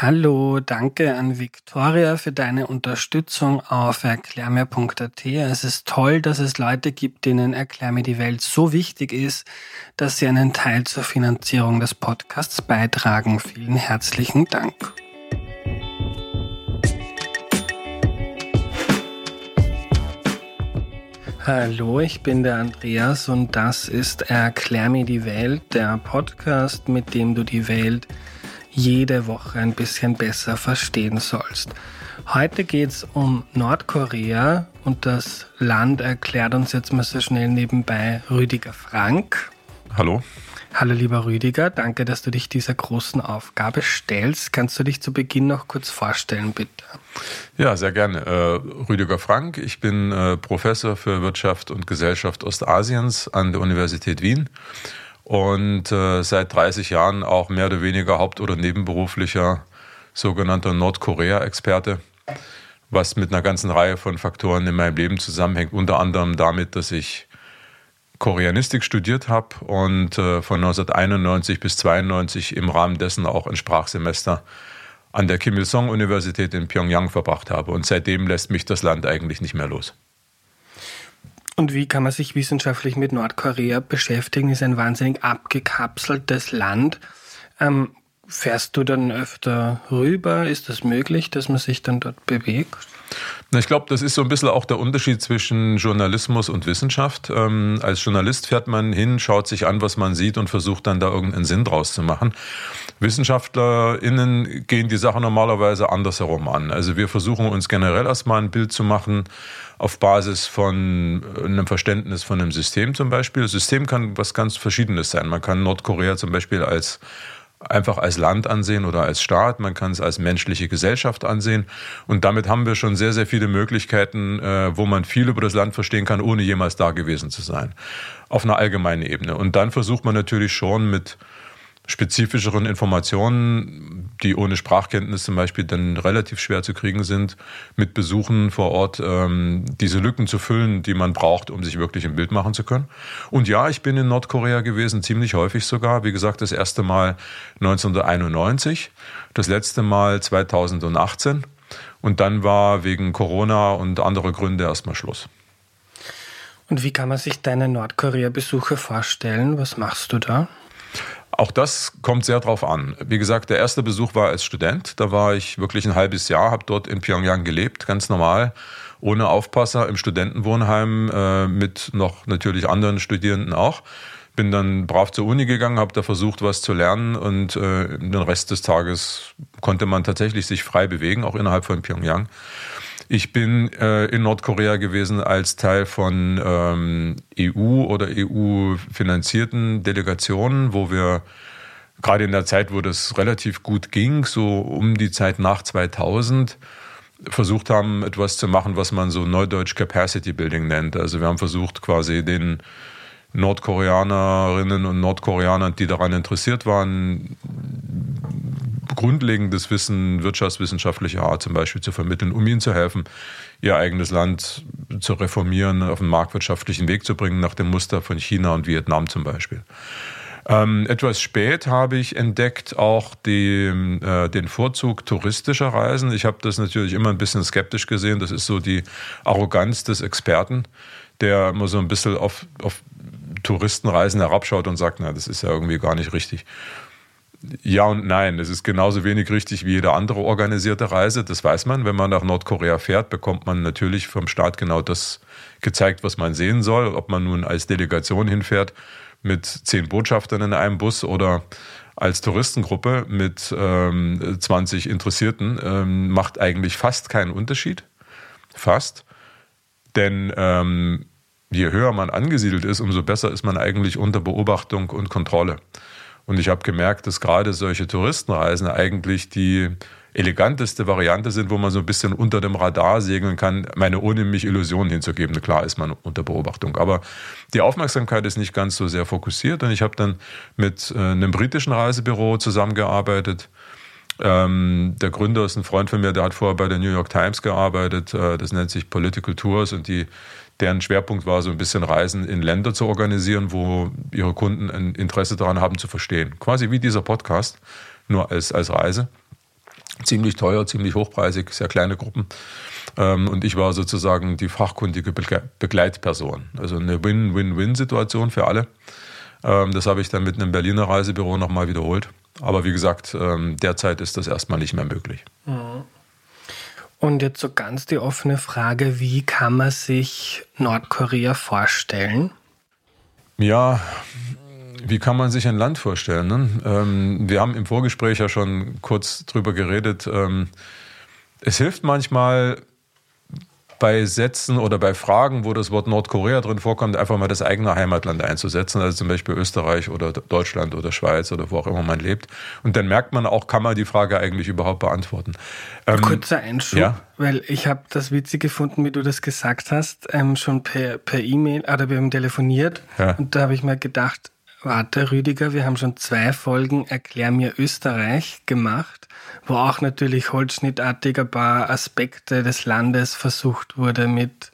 Hallo, danke an Victoria für deine Unterstützung auf erklärmir.at. Es ist toll, dass es Leute gibt, denen Erklär mir die Welt so wichtig ist, dass sie einen Teil zur Finanzierung des Podcasts beitragen. Vielen herzlichen Dank. Hallo, ich bin der Andreas und das ist Erklär mir die Welt, der Podcast, mit dem du die Welt jede Woche ein bisschen besser verstehen sollst. Heute geht es um Nordkorea und das Land erklärt uns jetzt mal so schnell nebenbei Rüdiger Frank. Hallo. Hallo lieber Rüdiger, danke, dass du dich dieser großen Aufgabe stellst. Kannst du dich zu Beginn noch kurz vorstellen, bitte? Ja, sehr gerne. Äh, Rüdiger Frank, ich bin äh, Professor für Wirtschaft und Gesellschaft Ostasiens an der Universität Wien und äh, seit 30 Jahren auch mehr oder weniger haupt- oder nebenberuflicher sogenannter Nordkorea-Experte, was mit einer ganzen Reihe von Faktoren in meinem Leben zusammenhängt, unter anderem damit, dass ich Koreanistik studiert habe und äh, von 1991 bis 1992 im Rahmen dessen auch ein Sprachsemester an der Kim Il-sung-Universität in Pyongyang verbracht habe. Und seitdem lässt mich das Land eigentlich nicht mehr los. Und wie kann man sich wissenschaftlich mit Nordkorea beschäftigen? Ist ein wahnsinnig abgekapseltes Land. Ähm, fährst du dann öfter rüber? Ist das möglich, dass man sich dann dort bewegt? Ich glaube, das ist so ein bisschen auch der Unterschied zwischen Journalismus und Wissenschaft. Ähm, als Journalist fährt man hin, schaut sich an, was man sieht und versucht dann da irgendeinen Sinn draus zu machen. WissenschaftlerInnen gehen die Sache normalerweise andersherum an. Also wir versuchen uns generell erstmal ein Bild zu machen, auf Basis von einem Verständnis von einem System zum Beispiel. Das System kann was ganz Verschiedenes sein. Man kann Nordkorea zum Beispiel als einfach als Land ansehen oder als Staat, man kann es als menschliche Gesellschaft ansehen. Und damit haben wir schon sehr, sehr viele Möglichkeiten, äh, wo man viel über das Land verstehen kann, ohne jemals da gewesen zu sein. Auf einer allgemeinen Ebene. Und dann versucht man natürlich schon mit spezifischeren Informationen, die ohne Sprachkenntnis zum Beispiel dann relativ schwer zu kriegen sind, mit Besuchen vor Ort ähm, diese Lücken zu füllen, die man braucht, um sich wirklich ein Bild machen zu können. Und ja, ich bin in Nordkorea gewesen, ziemlich häufig sogar. Wie gesagt, das erste Mal 1991, das letzte Mal 2018. Und dann war wegen Corona und anderer Gründe erstmal Schluss. Und wie kann man sich deine Nordkorea-Besuche vorstellen? Was machst du da? Auch das kommt sehr drauf an. Wie gesagt, der erste Besuch war als Student. Da war ich wirklich ein halbes Jahr, habe dort in Pyongyang gelebt, ganz normal, ohne Aufpasser im Studentenwohnheim, äh, mit noch natürlich anderen Studierenden auch. Bin dann brav zur Uni gegangen, habe da versucht, was zu lernen und äh, den Rest des Tages konnte man tatsächlich sich frei bewegen, auch innerhalb von Pyongyang. Ich bin äh, in Nordkorea gewesen als Teil von ähm, EU oder EU-finanzierten Delegationen, wo wir gerade in der Zeit, wo das relativ gut ging, so um die Zeit nach 2000, versucht haben, etwas zu machen, was man so neudeutsch Capacity Building nennt. Also wir haben versucht, quasi den Nordkoreanerinnen und Nordkoreanern, die daran interessiert waren, grundlegendes Wissen wirtschaftswissenschaftlicher Art zum Beispiel zu vermitteln, um ihnen zu helfen, ihr eigenes Land zu reformieren, auf einen marktwirtschaftlichen Weg zu bringen, nach dem Muster von China und Vietnam zum Beispiel. Ähm, etwas spät habe ich entdeckt auch die, äh, den Vorzug touristischer Reisen. Ich habe das natürlich immer ein bisschen skeptisch gesehen. Das ist so die Arroganz des Experten, der immer so ein bisschen auf, auf Touristenreisen herabschaut und sagt, na, das ist ja irgendwie gar nicht richtig. Ja und nein. Es ist genauso wenig richtig wie jede andere organisierte Reise. Das weiß man. Wenn man nach Nordkorea fährt, bekommt man natürlich vom Staat genau das gezeigt, was man sehen soll. Ob man nun als Delegation hinfährt mit zehn Botschaftern in einem Bus oder als Touristengruppe mit ähm, 20 Interessierten, ähm, macht eigentlich fast keinen Unterschied. Fast. Denn ähm, je höher man angesiedelt ist, umso besser ist man eigentlich unter Beobachtung und Kontrolle. Und ich habe gemerkt, dass gerade solche Touristenreisen eigentlich die eleganteste Variante sind, wo man so ein bisschen unter dem Radar segeln kann, meine ohne mich Illusionen hinzugeben. Klar ist man unter Beobachtung, aber die Aufmerksamkeit ist nicht ganz so sehr fokussiert. Und ich habe dann mit äh, einem britischen Reisebüro zusammengearbeitet. Ähm, der Gründer ist ein Freund von mir, der hat vorher bei der New York Times gearbeitet. Äh, das nennt sich Political Tours und die deren Schwerpunkt war, so ein bisschen Reisen in Länder zu organisieren, wo ihre Kunden ein Interesse daran haben zu verstehen. Quasi wie dieser Podcast, nur als, als Reise. Ziemlich teuer, ziemlich hochpreisig, sehr kleine Gruppen. Ähm, und ich war sozusagen die fachkundige Begleitperson. Also eine Win-Win-Win-Situation für alle. Ähm, das habe ich dann mit einem Berliner Reisebüro nochmal wiederholt. Aber wie gesagt, ähm, derzeit ist das erstmal nicht mehr möglich. Mhm. Und jetzt so ganz die offene Frage, wie kann man sich Nordkorea vorstellen? Ja, wie kann man sich ein Land vorstellen? Ne? Ähm, wir haben im Vorgespräch ja schon kurz drüber geredet. Ähm, es hilft manchmal, bei Sätzen oder bei Fragen, wo das Wort Nordkorea drin vorkommt, einfach mal das eigene Heimatland einzusetzen, also zum Beispiel Österreich oder Deutschland oder Schweiz oder wo auch immer man lebt. Und dann merkt man auch, kann man die Frage eigentlich überhaupt beantworten. Ähm, Kurzer Einschub, ja? weil ich habe das witzig gefunden, wie du das gesagt hast, ähm, schon per E-Mail e oder wir haben telefoniert ja. und da habe ich mir gedacht, warte Rüdiger, wir haben schon zwei Folgen Erklär mir Österreich gemacht wo auch natürlich holzschnittartig ein paar Aspekte des Landes versucht wurde mit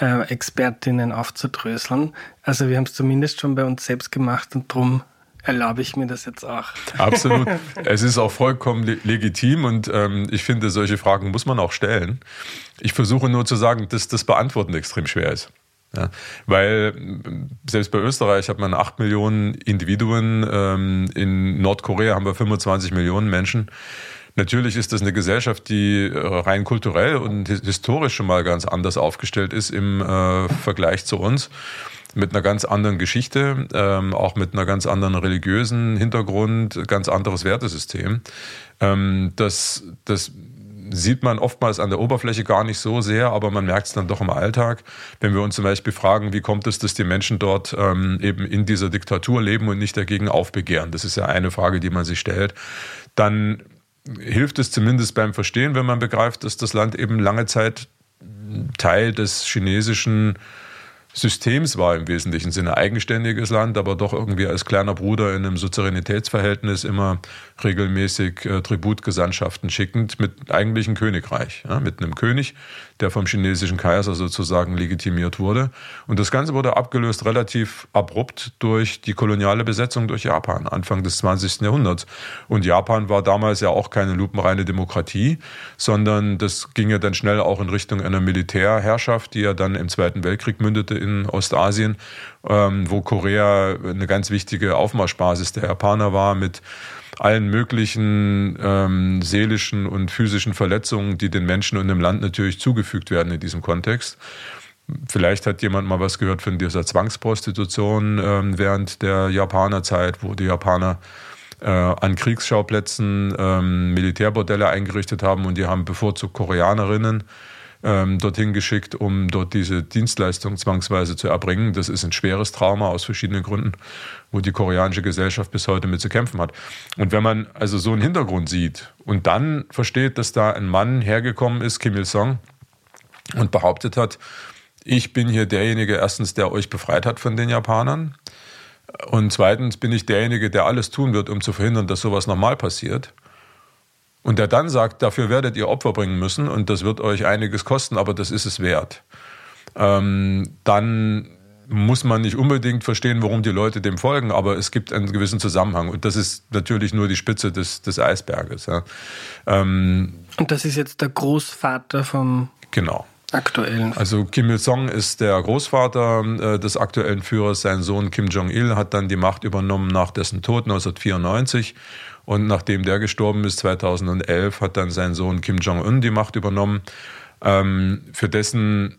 äh, Expertinnen aufzudröseln. Also wir haben es zumindest schon bei uns selbst gemacht und darum erlaube ich mir das jetzt auch. Absolut. es ist auch vollkommen le legitim und ähm, ich finde, solche Fragen muss man auch stellen. Ich versuche nur zu sagen, dass das Beantworten extrem schwer ist. Ja, weil selbst bei Österreich hat man 8 Millionen Individuen, ähm, in Nordkorea haben wir 25 Millionen Menschen. Natürlich ist das eine Gesellschaft, die äh, rein kulturell und historisch schon mal ganz anders aufgestellt ist im äh, Vergleich zu uns. Mit einer ganz anderen Geschichte, ähm, auch mit einer ganz anderen religiösen Hintergrund, ganz anderes Wertesystem. Ähm, das, das sieht man oftmals an der Oberfläche gar nicht so sehr, aber man merkt es dann doch im Alltag. Wenn wir uns zum Beispiel fragen, wie kommt es, dass die Menschen dort ähm, eben in dieser Diktatur leben und nicht dagegen aufbegehren, das ist ja eine Frage, die man sich stellt, dann hilft es zumindest beim Verstehen, wenn man begreift, dass das Land eben lange Zeit Teil des chinesischen Systems war im wesentlichen. Sinne eigenständiges Land, aber doch irgendwie als kleiner Bruder in einem Souveränitätsverhältnis immer regelmäßig äh, Tributgesandtschaften schickend mit eigentlichen Königreich, ja, mit einem König, der vom chinesischen Kaiser sozusagen legitimiert wurde. Und das Ganze wurde abgelöst relativ abrupt durch die koloniale Besetzung durch Japan, Anfang des 20. Jahrhunderts. Und Japan war damals ja auch keine lupenreine Demokratie, sondern das ging ja dann schnell auch in Richtung einer Militärherrschaft, die ja dann im Zweiten Weltkrieg mündete in Ostasien, ähm, wo Korea eine ganz wichtige Aufmarschbasis der Japaner war mit allen möglichen ähm, seelischen und physischen Verletzungen, die den Menschen und dem Land natürlich zugefügt werden in diesem Kontext. Vielleicht hat jemand mal was gehört von dieser Zwangsprostitution ähm, während der Japanerzeit, wo die Japaner äh, an Kriegsschauplätzen ähm, Militärbordelle eingerichtet haben und die haben bevorzugt Koreanerinnen ähm, dorthin geschickt, um dort diese Dienstleistung zwangsweise zu erbringen. Das ist ein schweres Trauma aus verschiedenen Gründen, wo die koreanische Gesellschaft bis heute mit zu kämpfen hat. Und wenn man also so einen Hintergrund sieht und dann versteht, dass da ein Mann hergekommen ist, Kim Il-sung, und behauptet hat, ich bin hier derjenige, erstens, der euch befreit hat von den Japanern. Und zweitens bin ich derjenige, der alles tun wird, um zu verhindern, dass sowas nochmal passiert. Und der dann sagt, dafür werdet ihr Opfer bringen müssen und das wird euch einiges kosten, aber das ist es wert. Ähm, dann muss man nicht unbedingt verstehen, warum die Leute dem folgen, aber es gibt einen gewissen Zusammenhang. Und das ist natürlich nur die Spitze des, des Eisberges. Ja. Ähm, und das ist jetzt der Großvater vom genau. aktuellen. Also Kim Il-sung ist der Großvater äh, des aktuellen Führers. Sein Sohn Kim Jong-il hat dann die Macht übernommen nach dessen Tod 1994 und nachdem der gestorben ist, 2011, hat dann sein Sohn Kim Jong-un die Macht übernommen. Ähm, für dessen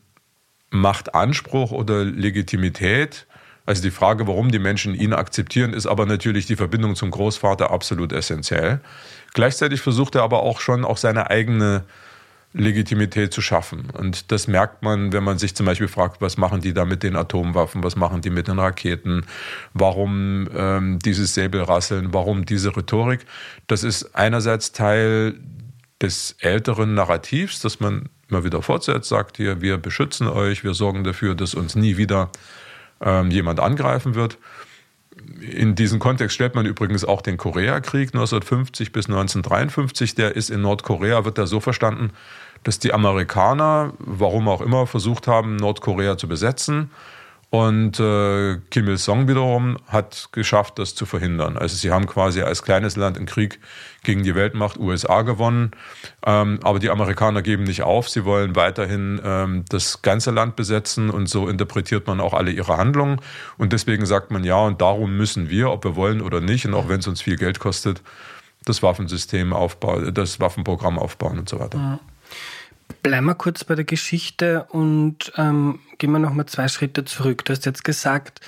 Machtanspruch oder Legitimität, also die Frage, warum die Menschen ihn akzeptieren, ist aber natürlich die Verbindung zum Großvater absolut essentiell. Gleichzeitig versucht er aber auch schon auch seine eigene Legitimität zu schaffen. Und das merkt man, wenn man sich zum Beispiel fragt, was machen die da mit den Atomwaffen, was machen die mit den Raketen, warum ähm, dieses Säbelrasseln, warum diese Rhetorik. Das ist einerseits Teil des älteren Narrativs, das man immer wieder fortsetzt, sagt hier, wir beschützen euch, wir sorgen dafür, dass uns nie wieder ähm, jemand angreifen wird. In diesem Kontext stellt man übrigens auch den Koreakrieg 1950 bis 1953. Der ist in Nordkorea, wird er so verstanden, dass die Amerikaner, warum auch immer, versucht haben, Nordkorea zu besetzen Und äh, Kim Il-sung wiederum hat geschafft, das zu verhindern. Also sie haben quasi als kleines Land einen Krieg gegen die Weltmacht USA gewonnen. Ähm, aber die Amerikaner geben nicht auf. Sie wollen weiterhin ähm, das ganze Land besetzen und so interpretiert man auch alle ihre Handlungen. Und deswegen sagt man ja, und darum müssen wir, ob wir wollen oder nicht, und auch wenn es uns viel Geld kostet, das Waffensystem aufbauen, das Waffenprogramm aufbauen und so weiter. Mhm. Bleiben wir kurz bei der Geschichte und ähm, gehen wir nochmal zwei Schritte zurück. Du hast jetzt gesagt,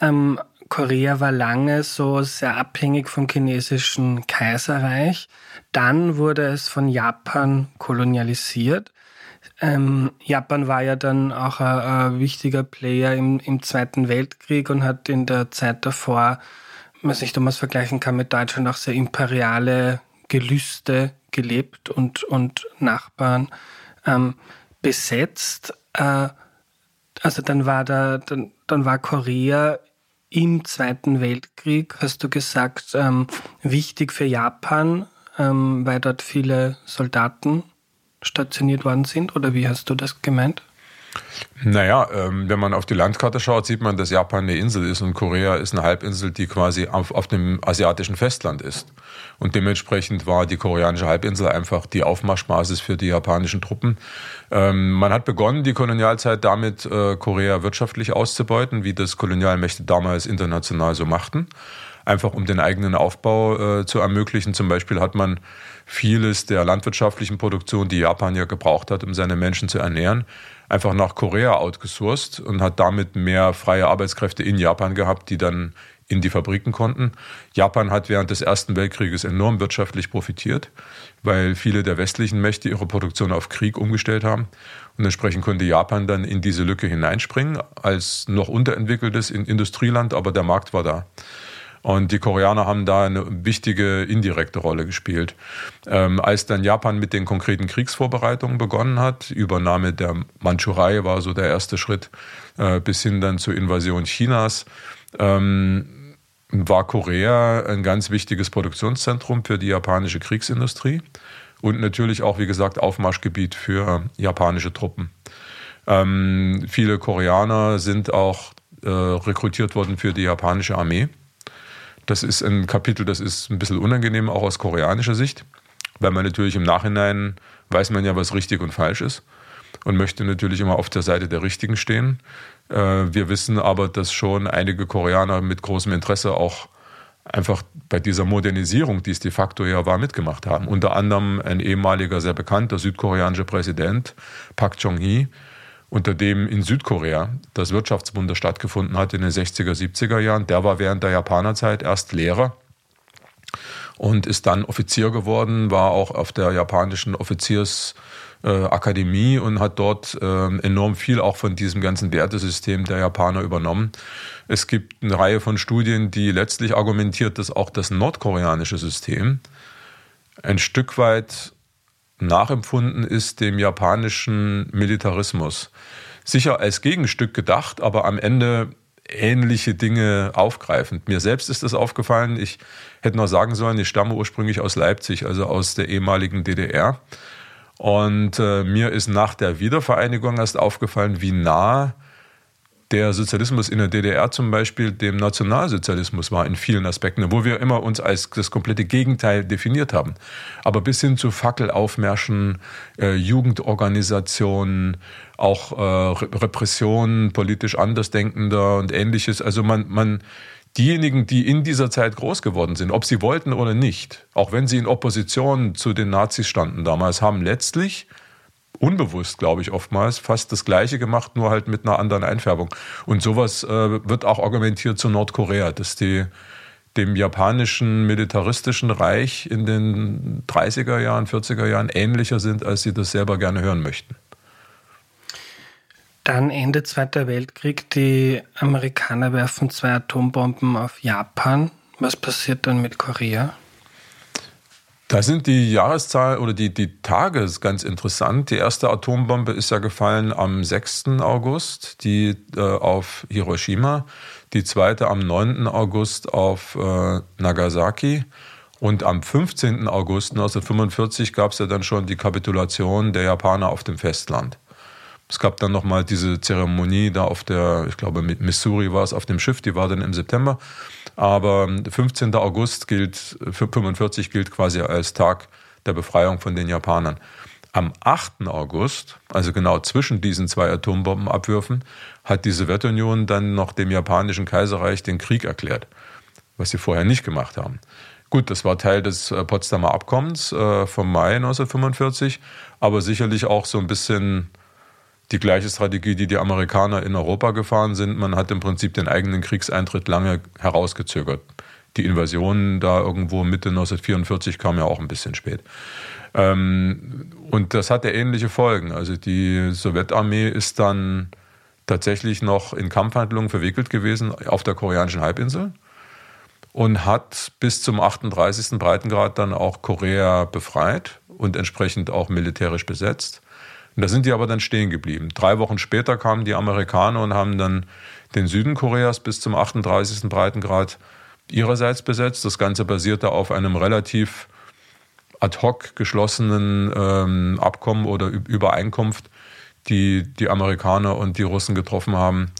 ähm, Korea war lange so sehr abhängig vom chinesischen Kaiserreich. Dann wurde es von Japan kolonialisiert. Ähm, Japan war ja dann auch ein, ein wichtiger Player im, im, Zweiten Weltkrieg und hat in der Zeit davor, was ich damals vergleichen kann mit Deutschland, auch sehr imperiale Gelüste gelebt und, und Nachbarn ähm, besetzt. Äh, also dann war da, dann, dann war Korea im Zweiten Weltkrieg, hast du gesagt, ähm, wichtig für Japan, ähm, weil dort viele Soldaten stationiert worden sind? Oder wie hast du das gemeint? Naja, ähm, wenn man auf die Landkarte schaut, sieht man, dass Japan eine Insel ist und Korea ist eine Halbinsel, die quasi auf, auf dem asiatischen Festland ist. Und dementsprechend war die koreanische Halbinsel einfach die Aufmarschbasis für die japanischen Truppen. Ähm, man hat begonnen, die Kolonialzeit damit, äh, Korea wirtschaftlich auszubeuten, wie das Kolonialmächte damals international so machten einfach um den eigenen Aufbau äh, zu ermöglichen. Zum Beispiel hat man vieles der landwirtschaftlichen Produktion, die Japan ja gebraucht hat, um seine Menschen zu ernähren, einfach nach Korea outgesourced und hat damit mehr freie Arbeitskräfte in Japan gehabt, die dann in die Fabriken konnten. Japan hat während des Ersten Weltkrieges enorm wirtschaftlich profitiert, weil viele der westlichen Mächte ihre Produktion auf Krieg umgestellt haben. Und entsprechend konnte Japan dann in diese Lücke hineinspringen als noch unterentwickeltes Industrieland, aber der Markt war da. Und die Koreaner haben da eine wichtige indirekte Rolle gespielt. Ähm, als dann Japan mit den konkreten Kriegsvorbereitungen begonnen hat, Übernahme der Mandschurei war so der erste Schritt, äh, bis hin dann zur Invasion Chinas, ähm, war Korea ein ganz wichtiges Produktionszentrum für die japanische Kriegsindustrie und natürlich auch, wie gesagt, Aufmarschgebiet für japanische Truppen. Ähm, viele Koreaner sind auch äh, rekrutiert worden für die japanische Armee. Das ist ein Kapitel, das ist ein bisschen unangenehm, auch aus koreanischer Sicht, weil man natürlich im Nachhinein weiß man ja, was richtig und falsch ist und möchte natürlich immer auf der Seite der Richtigen stehen. Äh, wir wissen aber, dass schon einige Koreaner mit großem Interesse auch einfach bei dieser Modernisierung, die es de facto ja war, mitgemacht haben. Unter anderem ein ehemaliger, sehr bekannter südkoreanischer Präsident, Park Chung-hee, unter dem in Südkorea das Wirtschaftswunder stattgefunden hat in den 60er, 70er Jahren. Der war während der Japanerzeit erst Lehrer und ist dann Offizier geworden, war auch auf der japanischen Offiziersakademie äh, und hat dort äh, enorm viel auch von diesem ganzen Wertesystem der Japaner übernommen. Es gibt eine Reihe von Studien, die letztlich argumentiert, dass auch das nordkoreanische System ein Stück weit nachempfunden ist dem japanischen Militarismus. Sicher als Gegenstück gedacht, aber am Ende ähnliche Dinge aufgreifend. Mir selbst ist das aufgefallen. Ich hätte noch sagen sollen, ich stamme ursprünglich aus Leipzig, also aus der ehemaligen DDR. Und äh, mir ist nach der Wiedervereinigung erst aufgefallen, wie nah der Sozialismus in der DDR zum Beispiel dem Nationalsozialismus war in vielen Aspekten, wo wir immer uns als das komplette Gegenteil definiert haben. Aber bis hin zu Fackelaufmärschen, äh, Jugendorganisationen, auch äh, Repressionen politisch Andersdenkender und ähnliches. Also man, man, diejenigen, die in dieser Zeit groß geworden sind, ob sie wollten oder nicht, auch wenn sie in Opposition zu den Nazis standen damals, haben letztlich unbewusst, glaube ich, oftmals fast das Gleiche gemacht, nur halt mit einer anderen Einfärbung. Und sowas äh, wird auch argumentiert zu Nordkorea, dass die dem japanischen militaristischen Reich in den 30er Jahren, 40er Jahren ähnlicher sind, als sie das selber gerne hören möchten. Dann Ende Zweiter Weltkrieg, die Amerikaner werfen zwei Atombomben auf Japan. Was passiert dann mit Korea? Da sind die Jahreszahl oder die, die Tage ganz interessant. Die erste Atombombe ist ja gefallen am 6. August, die äh, auf Hiroshima. Die zweite am 9. August auf äh, Nagasaki. Und am 15. August 1945 gab es ja dann schon die Kapitulation der Japaner auf dem Festland. Es gab dann nochmal diese Zeremonie da auf der, ich glaube, Missouri war es auf dem Schiff, die war dann im September. Aber 15. August gilt, für 45 gilt quasi als Tag der Befreiung von den Japanern. Am 8. August, also genau zwischen diesen zwei Atombombenabwürfen, hat die Sowjetunion dann noch dem japanischen Kaiserreich den Krieg erklärt, was sie vorher nicht gemacht haben. Gut, das war Teil des äh, Potsdamer Abkommens äh, vom Mai 1945, aber sicherlich auch so ein bisschen die gleiche Strategie, die die Amerikaner in Europa gefahren sind. Man hat im Prinzip den eigenen Kriegseintritt lange herausgezögert. Die Invasion da irgendwo Mitte 1944 kam ja auch ein bisschen spät. Ähm, und das hatte ähnliche Folgen. Also die Sowjetarmee ist dann tatsächlich noch in Kampfhandlungen verwickelt gewesen auf der koreanischen Halbinsel und hat bis zum 38. Breitengrad dann auch Korea befreit und entsprechend auch militärisch besetzt. Und da sind die aber dann stehen geblieben. Drei Wochen später kamen die Amerikaner und haben dann den Süden Koreas bis zum 38. Breitengrad ihrerseits besetzt. Das Ganze basierte auf einem relativ ad hoc geschlossenen ähm, Abkommen oder Übereinkunft, die die Amerikaner und die Russen getroffen haben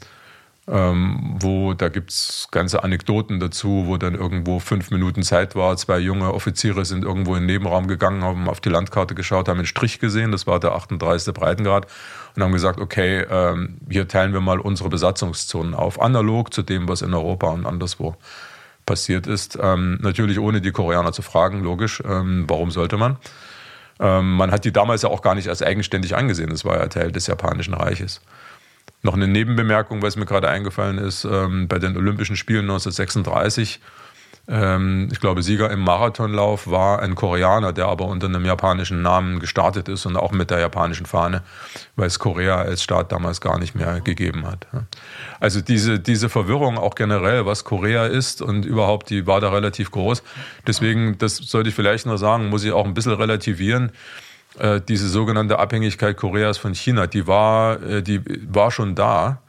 ähm, wo da gibt es ganze Anekdoten dazu, wo dann irgendwo fünf Minuten Zeit war. Zwei junge Offiziere sind irgendwo in den Nebenraum gegangen, haben auf die Landkarte geschaut, haben einen Strich gesehen, das war der 38. Breitengrad, und haben gesagt, okay, ähm, hier teilen wir mal unsere Besatzungszonen auf, analog zu dem, was in Europa und anderswo passiert ist. Ähm, natürlich ohne die Koreaner zu fragen, logisch, ähm, warum sollte man? Ähm, man hat die damals ja auch gar nicht als eigenständig angesehen, das war ja Teil des Japanischen Reiches. Noch eine Nebenbemerkung, was mir gerade eingefallen ist, ähm, bei den Olympischen Spielen 1936, ähm, ich glaube, Sieger im Marathonlauf war ein Koreaner, der aber unter einem japanischen Namen gestartet ist und auch mit der japanischen Fahne, weil es Korea als Staat damals gar nicht mehr gegeben hat. Also diese, diese Verwirrung auch generell, was Korea ist und überhaupt, die war da relativ groß. Deswegen, das sollte ich vielleicht noch sagen, muss ich auch ein bisschen relativieren. Äh, diese sogenannte Abhängigkeit Koreas von China, die war, äh, die war schon da,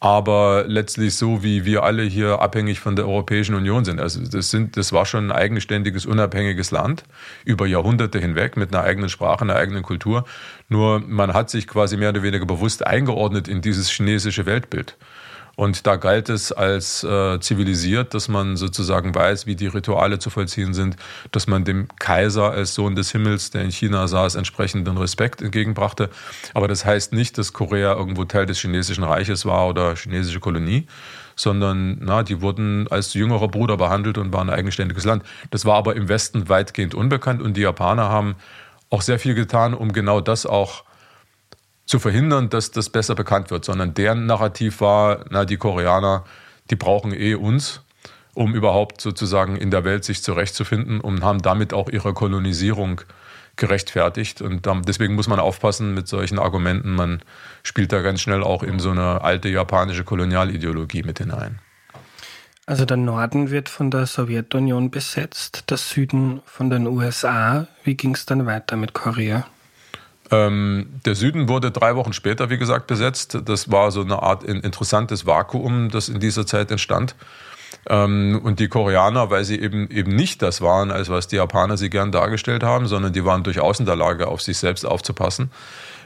aber letztlich so, wie wir alle hier abhängig von der Europäischen Union sind. Also das, sind, das war schon ein eigenständiges, unabhängiges Land über Jahrhunderte hinweg mit einer eigenen Sprache, einer eigenen Kultur. Nur man hat sich quasi mehr oder weniger bewusst eingeordnet in dieses chinesische Weltbild. Und da galt es als äh, zivilisiert, dass man sozusagen weiß, wie die Rituale zu vollziehen sind, dass man dem Kaiser als Sohn des Himmels, der in China saß, entsprechenden Respekt entgegenbrachte. Aber das heißt nicht, dass Korea irgendwo Teil des chinesischen Reiches war oder chinesische Kolonie, sondern na, die wurden als jüngerer Bruder behandelt und waren ein eigenständiges Land. Das war aber im Westen weitgehend unbekannt und die Japaner haben auch sehr viel getan, um genau das auch zu verhindern, dass das besser bekannt wird, sondern deren Narrativ war, na, die Koreaner, die brauchen eh uns, um überhaupt sozusagen in der Welt sich zurechtzufinden und haben damit auch ihre Kolonisierung gerechtfertigt. Und deswegen muss man aufpassen mit solchen Argumenten. Man spielt da ganz schnell auch in so eine alte japanische Kolonialideologie mit hinein. Also der Norden wird von der Sowjetunion besetzt, der Süden von den USA. Wie ging es dann weiter mit Korea? Ähm, der Süden wurde drei Wochen später, wie gesagt, besetzt. Das war so eine Art interessantes Vakuum, das in dieser Zeit entstand. Ähm, und die Koreaner, weil sie eben, eben nicht das waren, als was die Japaner sie gern dargestellt haben, sondern die waren durchaus in der Lage, auf sich selbst aufzupassen,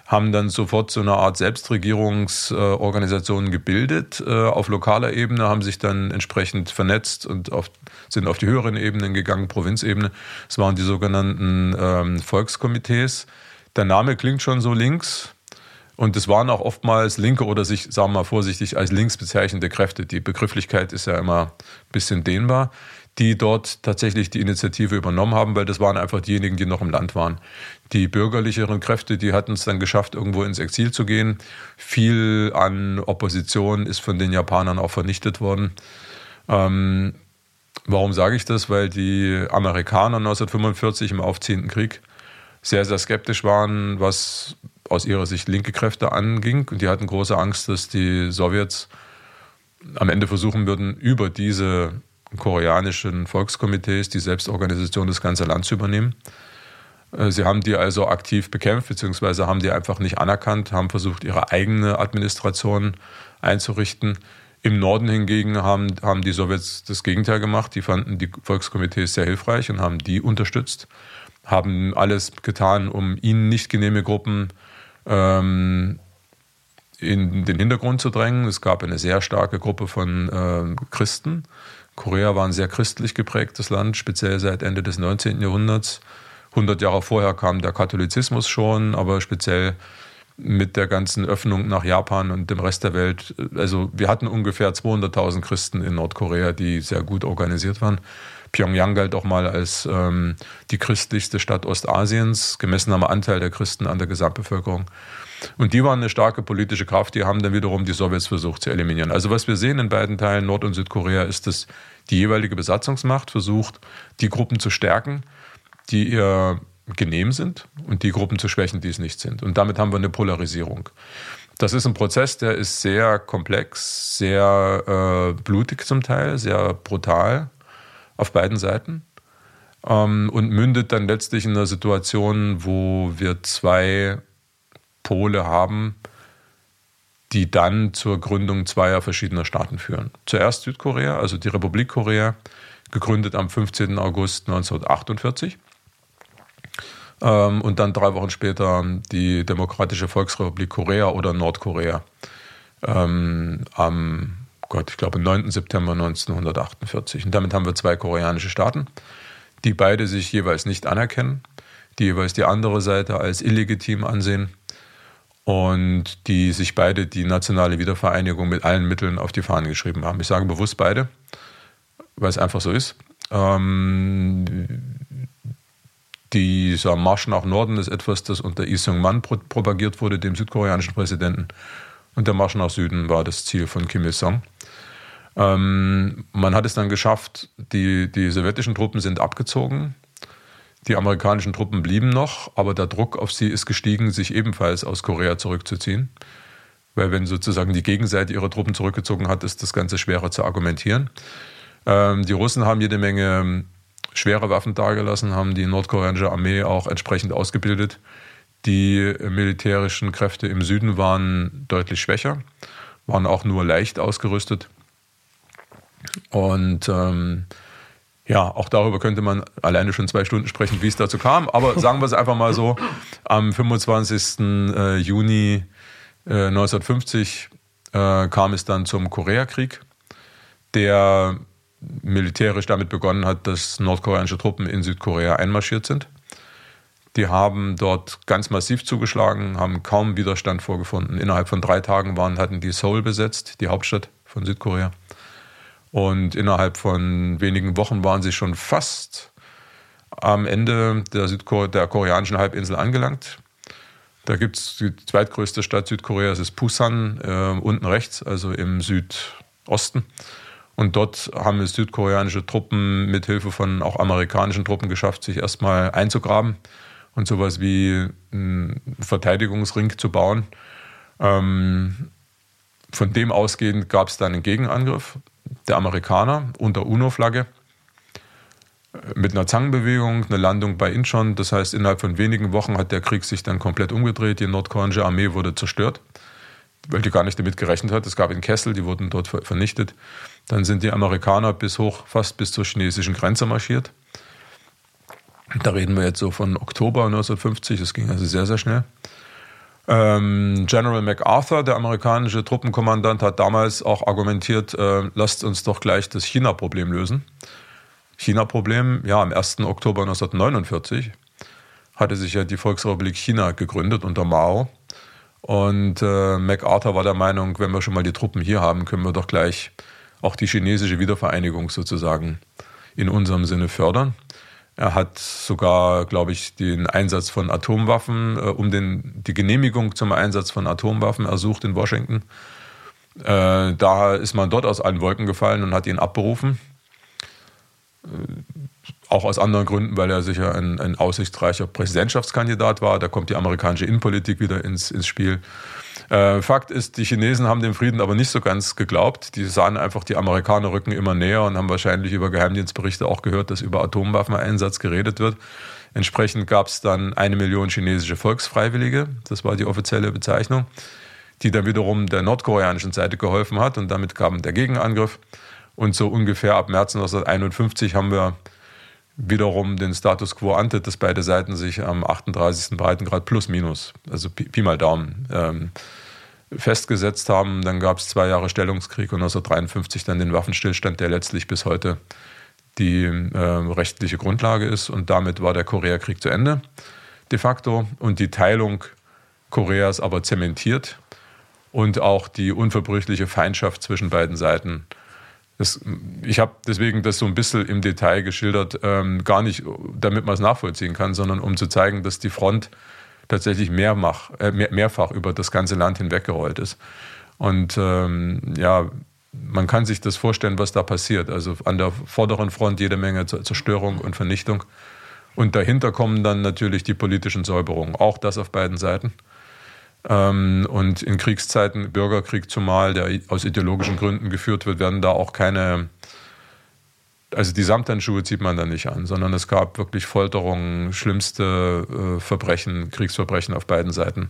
haben dann sofort so eine Art Selbstregierungsorganisation gebildet äh, auf lokaler Ebene, haben sich dann entsprechend vernetzt und auf, sind auf die höheren Ebenen gegangen, Provinzebene. Es waren die sogenannten ähm, Volkskomitees der Name klingt schon so links. Und es waren auch oftmals linke oder sich, sagen wir mal vorsichtig, als links bezeichnende Kräfte. Die Begrifflichkeit ist ja immer ein bisschen dehnbar, die dort tatsächlich die Initiative übernommen haben, weil das waren einfach diejenigen, die noch im Land waren. Die bürgerlicheren Kräfte, die hatten es dann geschafft, irgendwo ins Exil zu gehen. Viel an Opposition ist von den Japanern auch vernichtet worden. Ähm, warum sage ich das? Weil die Amerikaner 1945 im aufziehenden Krieg sehr, sehr skeptisch waren, was aus ihrer Sicht linke Kräfte anging. Und die hatten große Angst, dass die Sowjets am Ende versuchen würden, über diese koreanischen Volkskomitees die Selbstorganisation des ganzen Landes zu übernehmen. Äh, sie haben die also aktiv bekämpft, beziehungsweise haben die einfach nicht anerkannt, haben versucht, ihre eigene Administration einzurichten. Im Norden hingegen haben, haben die Sowjets das Gegenteil gemacht. Die fanden die Volkskomitees sehr hilfreich und haben die unterstützt haben alles getan, um ihnen nicht genehme Gruppen ähm, in den Hintergrund zu drängen. Es gab eine sehr starke Gruppe von äh, Christen. Korea war ein sehr christlich geprägtes Land, speziell seit Ende des 19. Jahrhunderts. 100 Jahre vorher kam der Katholizismus schon, aber speziell mit der ganzen Öffnung nach Japan und dem Rest der Welt. Also wir hatten ungefähr 200.000 Christen in Nordkorea, die sehr gut organisiert waren. Pyongyang galt auch mal als ähm, die christlichste Stadt Ostasiens, gemessen am Anteil der Christen an der Gesamtbevölkerung. Und die waren eine starke politische Kraft, die haben dann wiederum die Sowjets versucht zu eliminieren. Also was wir sehen in beiden Teilen, Nord- und Südkorea, ist, dass die jeweilige Besatzungsmacht versucht, die Gruppen zu stärken, die ihr genehm sind und die Gruppen zu schwächen, die es nicht sind. Und damit haben wir eine Polarisierung. Das ist ein Prozess, der ist sehr komplex, sehr äh, blutig zum Teil, sehr brutal auf beiden Seiten ähm, und mündet dann letztlich in einer Situation, wo wir zwei Pole haben, die dann zur Gründung zweier verschiedener Staaten führen. Zuerst Südkorea, also die Republik Korea, gegründet am 15. August 1948. Ähm, und dann drei Wochen später die Demokratische Volksrepublik Korea oder Nordkorea ähm, am Gott, ich glaube 9. September 1948. Und damit haben wir zwei koreanische Staaten, die beide sich jeweils nicht anerkennen, die jeweils die andere Seite als illegitim ansehen und die sich beide die nationale Wiedervereinigung mit allen Mitteln auf die Fahnen geschrieben haben. Ich sage bewusst beide, weil es einfach so ist. Ähm, dieser Marsch nach Norden ist etwas, das unter Lee Seung-man propagiert wurde, dem südkoreanischen Präsidenten. Und der Marsch nach Süden war das Ziel von Kim Il-sung. Ähm, man hat es dann geschafft, die, die sowjetischen Truppen sind abgezogen, die amerikanischen Truppen blieben noch, aber der Druck auf sie ist gestiegen, sich ebenfalls aus Korea zurückzuziehen. Weil wenn sozusagen die Gegenseite ihre Truppen zurückgezogen hat, ist das Ganze schwerer zu argumentieren. Ähm, die Russen haben jede Menge schwere Waffen dagelassen, haben die nordkoreanische Armee auch entsprechend ausgebildet. Die militärischen Kräfte im Süden waren deutlich schwächer, waren auch nur leicht ausgerüstet. Und ähm, ja, auch darüber könnte man alleine schon zwei Stunden sprechen, wie es dazu kam. Aber sagen wir es einfach mal so: Am 25. Äh, Juni äh, 1950 äh, kam es dann zum Koreakrieg, der militärisch damit begonnen hat, dass nordkoreanische Truppen in Südkorea einmarschiert sind. Die haben dort ganz massiv zugeschlagen, haben kaum Widerstand vorgefunden. Innerhalb von drei Tagen waren, hatten die Seoul besetzt, die Hauptstadt von Südkorea. Und innerhalb von wenigen Wochen waren sie schon fast am Ende der, Südkore der koreanischen Halbinsel angelangt. Da gibt es die zweitgrößte Stadt Südkoreas, ist Busan, äh, unten rechts, also im Südosten. Und dort haben es südkoreanische Truppen mit Hilfe von auch amerikanischen Truppen geschafft, sich erstmal einzugraben und sowas wie einen Verteidigungsring zu bauen. Ähm, von dem ausgehend gab es dann einen Gegenangriff der Amerikaner unter UNO-Flagge mit einer Zangenbewegung, eine Landung bei Incheon. Das heißt, innerhalb von wenigen Wochen hat der Krieg sich dann komplett umgedreht. Die nordkoreanische Armee wurde zerstört weil die gar nicht damit gerechnet hat. Es gab in Kessel, die wurden dort vernichtet. Dann sind die Amerikaner bis hoch, fast bis zur chinesischen Grenze marschiert. Da reden wir jetzt so von Oktober 1950, das ging also sehr, sehr schnell. Ähm, General MacArthur, der amerikanische Truppenkommandant, hat damals auch argumentiert, äh, lasst uns doch gleich das China-Problem lösen. China-Problem, ja, am 1. Oktober 1949 hatte sich ja die Volksrepublik China gegründet unter Mao. Und äh, MacArthur war der Meinung, wenn wir schon mal die Truppen hier haben, können wir doch gleich auch die chinesische Wiedervereinigung sozusagen in unserem Sinne fördern. Er hat sogar, glaube ich, den Einsatz von Atomwaffen, äh, um den, die Genehmigung zum Einsatz von Atomwaffen ersucht in Washington. Äh, da ist man dort aus allen Wolken gefallen und hat ihn abberufen. Äh, auch aus anderen Gründen, weil er sicher ein, ein aussichtsreicher Präsidentschaftskandidat war. Da kommt die amerikanische Innenpolitik wieder ins, ins Spiel. Äh, Fakt ist, die Chinesen haben dem Frieden aber nicht so ganz geglaubt. Die sahen einfach, die Amerikaner rücken immer näher und haben wahrscheinlich über Geheimdienstberichte auch gehört, dass über Atomwaffeneinsatz geredet wird. Entsprechend gab es dann eine Million chinesische Volksfreiwillige, das war die offizielle Bezeichnung, die dann wiederum der nordkoreanischen Seite geholfen hat und damit kam der Gegenangriff. Und so ungefähr ab März 1951 haben wir wiederum den Status quo ante, dass beide Seiten sich am 38. Breitengrad plus minus, also Pi, Pi mal Daumen, ähm, festgesetzt haben. Dann gab es zwei Jahre Stellungskrieg und 1953 dann den Waffenstillstand, der letztlich bis heute die äh, rechtliche Grundlage ist. Und damit war der Koreakrieg zu Ende, de facto. Und die Teilung Koreas aber zementiert und auch die unverbrüchliche Feindschaft zwischen beiden Seiten. Das, ich habe deswegen das so ein bisschen im Detail geschildert, ähm, gar nicht, damit man es nachvollziehen kann, sondern um zu zeigen, dass die Front tatsächlich mehrmach, äh, mehr, mehrfach über das ganze Land hinweggerollt ist. Und ähm, ja, man kann sich das vorstellen, was da passiert. Also an der vorderen Front jede Menge Zerstörung und Vernichtung. Und dahinter kommen dann natürlich die politischen Säuberungen. Auch das auf beiden Seiten. Ähm, und in Kriegszeiten, Bürgerkrieg zumal, der aus ideologischen Gründen geführt wird, werden da auch keine, also die Samthandschuhe zieht man da nicht an, sondern es gab wirklich Folterungen, schlimmste äh, Verbrechen, Kriegsverbrechen auf beiden Seiten.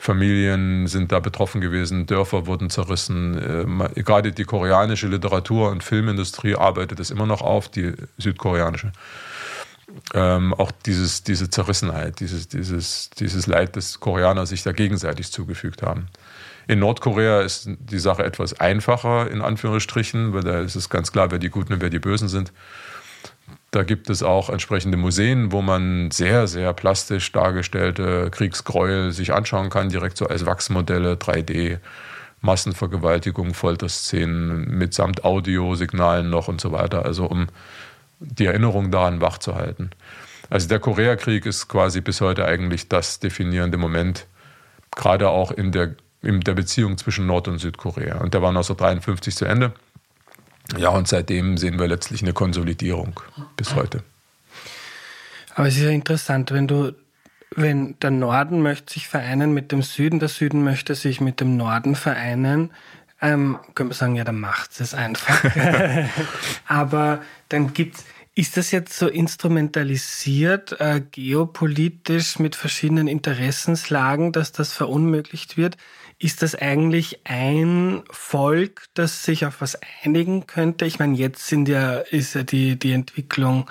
Familien sind da betroffen gewesen, Dörfer wurden zerrissen. Äh, gerade die koreanische Literatur- und Filmindustrie arbeitet es immer noch auf, die südkoreanische. Ähm, auch dieses, diese Zerrissenheit, dieses, dieses, dieses Leid, das Koreaner sich da gegenseitig zugefügt haben. In Nordkorea ist die Sache etwas einfacher, in Anführungsstrichen, weil da ist es ganz klar, wer die Guten und wer die Bösen sind. Da gibt es auch entsprechende Museen, wo man sehr, sehr plastisch dargestellte Kriegsgräuel sich anschauen kann, direkt so als Wachsmodelle, 3D, Massenvergewaltigung, Folterszenen mitsamt Audiosignalen noch und so weiter. Also um die Erinnerung daran wachzuhalten. Also der Koreakrieg ist quasi bis heute eigentlich das definierende Moment, gerade auch in der, in der Beziehung zwischen Nord- und Südkorea. Und der war 1953 zu Ende. Ja, und seitdem sehen wir letztlich eine Konsolidierung bis heute. Aber es ist ja interessant, wenn du, wenn der Norden möchte sich vereinen mit dem Süden, der Süden möchte sich mit dem Norden vereinen, ähm, können wir sagen, ja, dann macht es einfach. Aber dann gibt's, ist das jetzt so instrumentalisiert, äh, geopolitisch mit verschiedenen Interessenslagen, dass das verunmöglicht wird? Ist das eigentlich ein Volk, das sich auf was einigen könnte? Ich meine, jetzt sind ja, ist ja die, die Entwicklung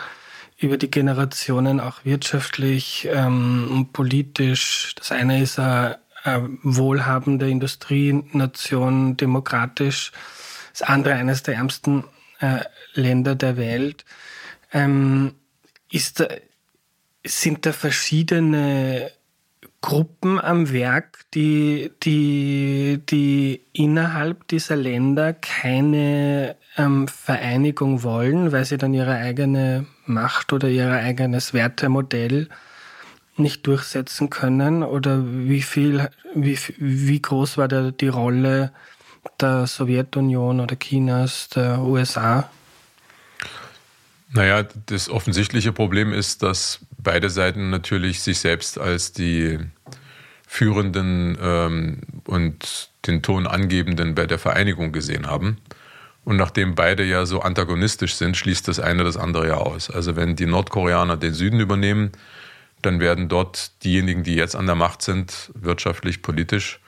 über die Generationen auch wirtschaftlich ähm, und politisch. Das eine ist eine, eine wohlhabende Industrienation, demokratisch. Das andere eines der ärmsten äh, Länder der Welt. Ähm, ist sind da verschiedene Gruppen am Werk, die, die, die innerhalb dieser Länder keine ähm, Vereinigung wollen, weil sie dann ihre eigene Macht oder ihr eigenes Wertemodell nicht durchsetzen können? Oder wie viel, wie, wie groß war da die Rolle der Sowjetunion oder Chinas, der USA? Naja, das offensichtliche Problem ist, dass beide Seiten natürlich sich selbst als die Führenden ähm, und den Ton angebenden bei der Vereinigung gesehen haben. Und nachdem beide ja so antagonistisch sind, schließt das eine das andere ja aus. Also wenn die Nordkoreaner den Süden übernehmen, dann werden dort diejenigen, die jetzt an der Macht sind, wirtschaftlich, politisch,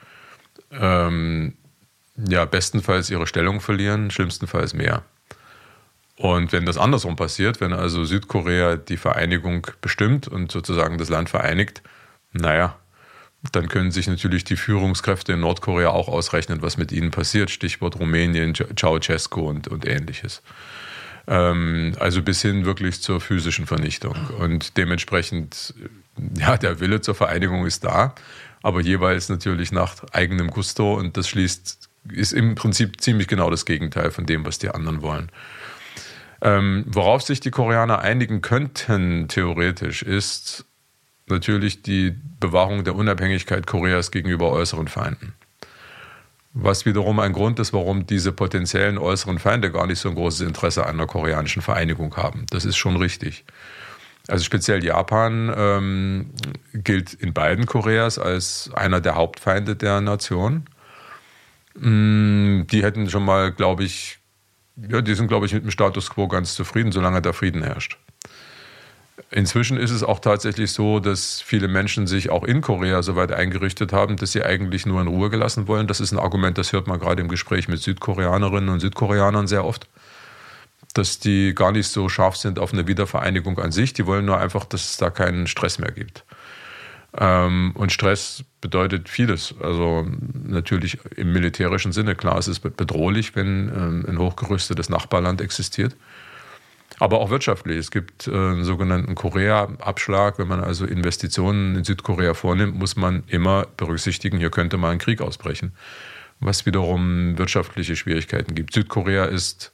ähm, ja, bestenfalls ihre Stellung verlieren, schlimmstenfalls mehr. Und wenn das andersrum passiert, wenn also Südkorea die Vereinigung bestimmt und sozusagen das Land vereinigt, naja, dann können sich natürlich die Führungskräfte in Nordkorea auch ausrechnen, was mit ihnen passiert. Stichwort Rumänien, Ceausescu und, und ähnliches. Ähm, also bis hin wirklich zur physischen Vernichtung. Und dementsprechend, ja, der Wille zur Vereinigung ist da, aber jeweils natürlich nach eigenem Gusto und das schließt, ist im Prinzip ziemlich genau das Gegenteil von dem, was die anderen wollen. Ähm, worauf sich die Koreaner einigen könnten, theoretisch, ist natürlich die Bewahrung der Unabhängigkeit Koreas gegenüber äußeren Feinden. Was wiederum ein Grund ist, warum diese potenziellen äußeren Feinde gar nicht so ein großes Interesse an einer koreanischen Vereinigung haben. Das ist schon richtig. Also speziell Japan ähm, gilt in beiden Koreas als einer der Hauptfeinde der Nation. Mm, die hätten schon mal, glaube ich, ja, die sind, glaube ich, mit dem Status quo ganz zufrieden, solange da Frieden herrscht. Inzwischen ist es auch tatsächlich so, dass viele Menschen sich auch in Korea so weit eingerichtet haben, dass sie eigentlich nur in Ruhe gelassen wollen. Das ist ein Argument, das hört man gerade im Gespräch mit Südkoreanerinnen und Südkoreanern sehr oft, dass die gar nicht so scharf sind auf eine Wiedervereinigung an sich. Die wollen nur einfach, dass es da keinen Stress mehr gibt. Ähm, und Stress bedeutet vieles. Also natürlich im militärischen Sinne. Klar, es ist bedrohlich, wenn ähm, ein hochgerüstetes Nachbarland existiert. Aber auch wirtschaftlich. Es gibt äh, einen sogenannten Korea-Abschlag. Wenn man also Investitionen in Südkorea vornimmt, muss man immer berücksichtigen, hier könnte mal ein Krieg ausbrechen. Was wiederum wirtschaftliche Schwierigkeiten gibt. Südkorea ist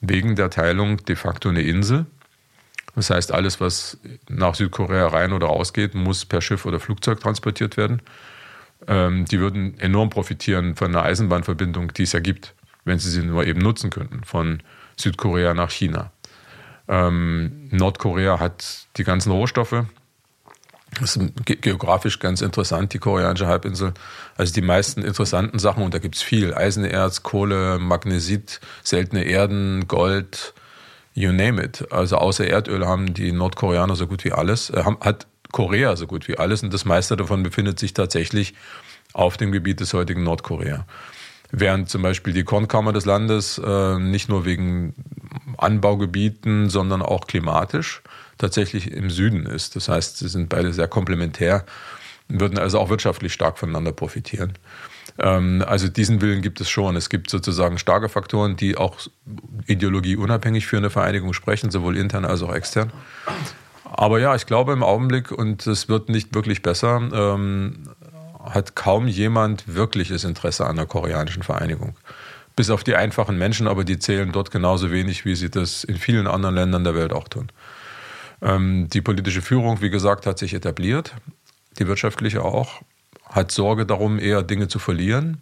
wegen der Teilung de facto eine Insel. Das heißt, alles, was nach Südkorea rein oder rausgeht, muss per Schiff oder Flugzeug transportiert werden. Ähm, die würden enorm profitieren von einer Eisenbahnverbindung, die es ja gibt, wenn sie sie nur eben nutzen könnten, von Südkorea nach China. Ähm, Nordkorea hat die ganzen Rohstoffe. Das ist geografisch ganz interessant, die koreanische Halbinsel. Also die meisten interessanten Sachen, und da gibt es viel: Eisenerz, Kohle, Magnesit, seltene Erden, Gold, you name it. Also außer Erdöl haben die Nordkoreaner so gut wie alles, äh, hat Korea so gut wie alles und das meiste davon befindet sich tatsächlich auf dem Gebiet des heutigen Nordkorea. Während zum Beispiel die Kornkammer des Landes äh, nicht nur wegen Anbaugebieten, sondern auch klimatisch tatsächlich im Süden ist. Das heißt, sie sind beide sehr komplementär, würden also auch wirtschaftlich stark voneinander profitieren. Ähm, also diesen Willen gibt es schon. Es gibt sozusagen starke Faktoren, die auch ideologieunabhängig für eine Vereinigung sprechen, sowohl intern als auch extern. Aber ja, ich glaube im Augenblick, und es wird nicht wirklich besser, ähm, hat kaum jemand wirkliches Interesse an der koreanischen Vereinigung. Bis auf die einfachen Menschen, aber die zählen dort genauso wenig, wie sie das in vielen anderen Ländern der Welt auch tun. Ähm, die politische Führung, wie gesagt, hat sich etabliert, die wirtschaftliche auch hat Sorge darum, eher Dinge zu verlieren,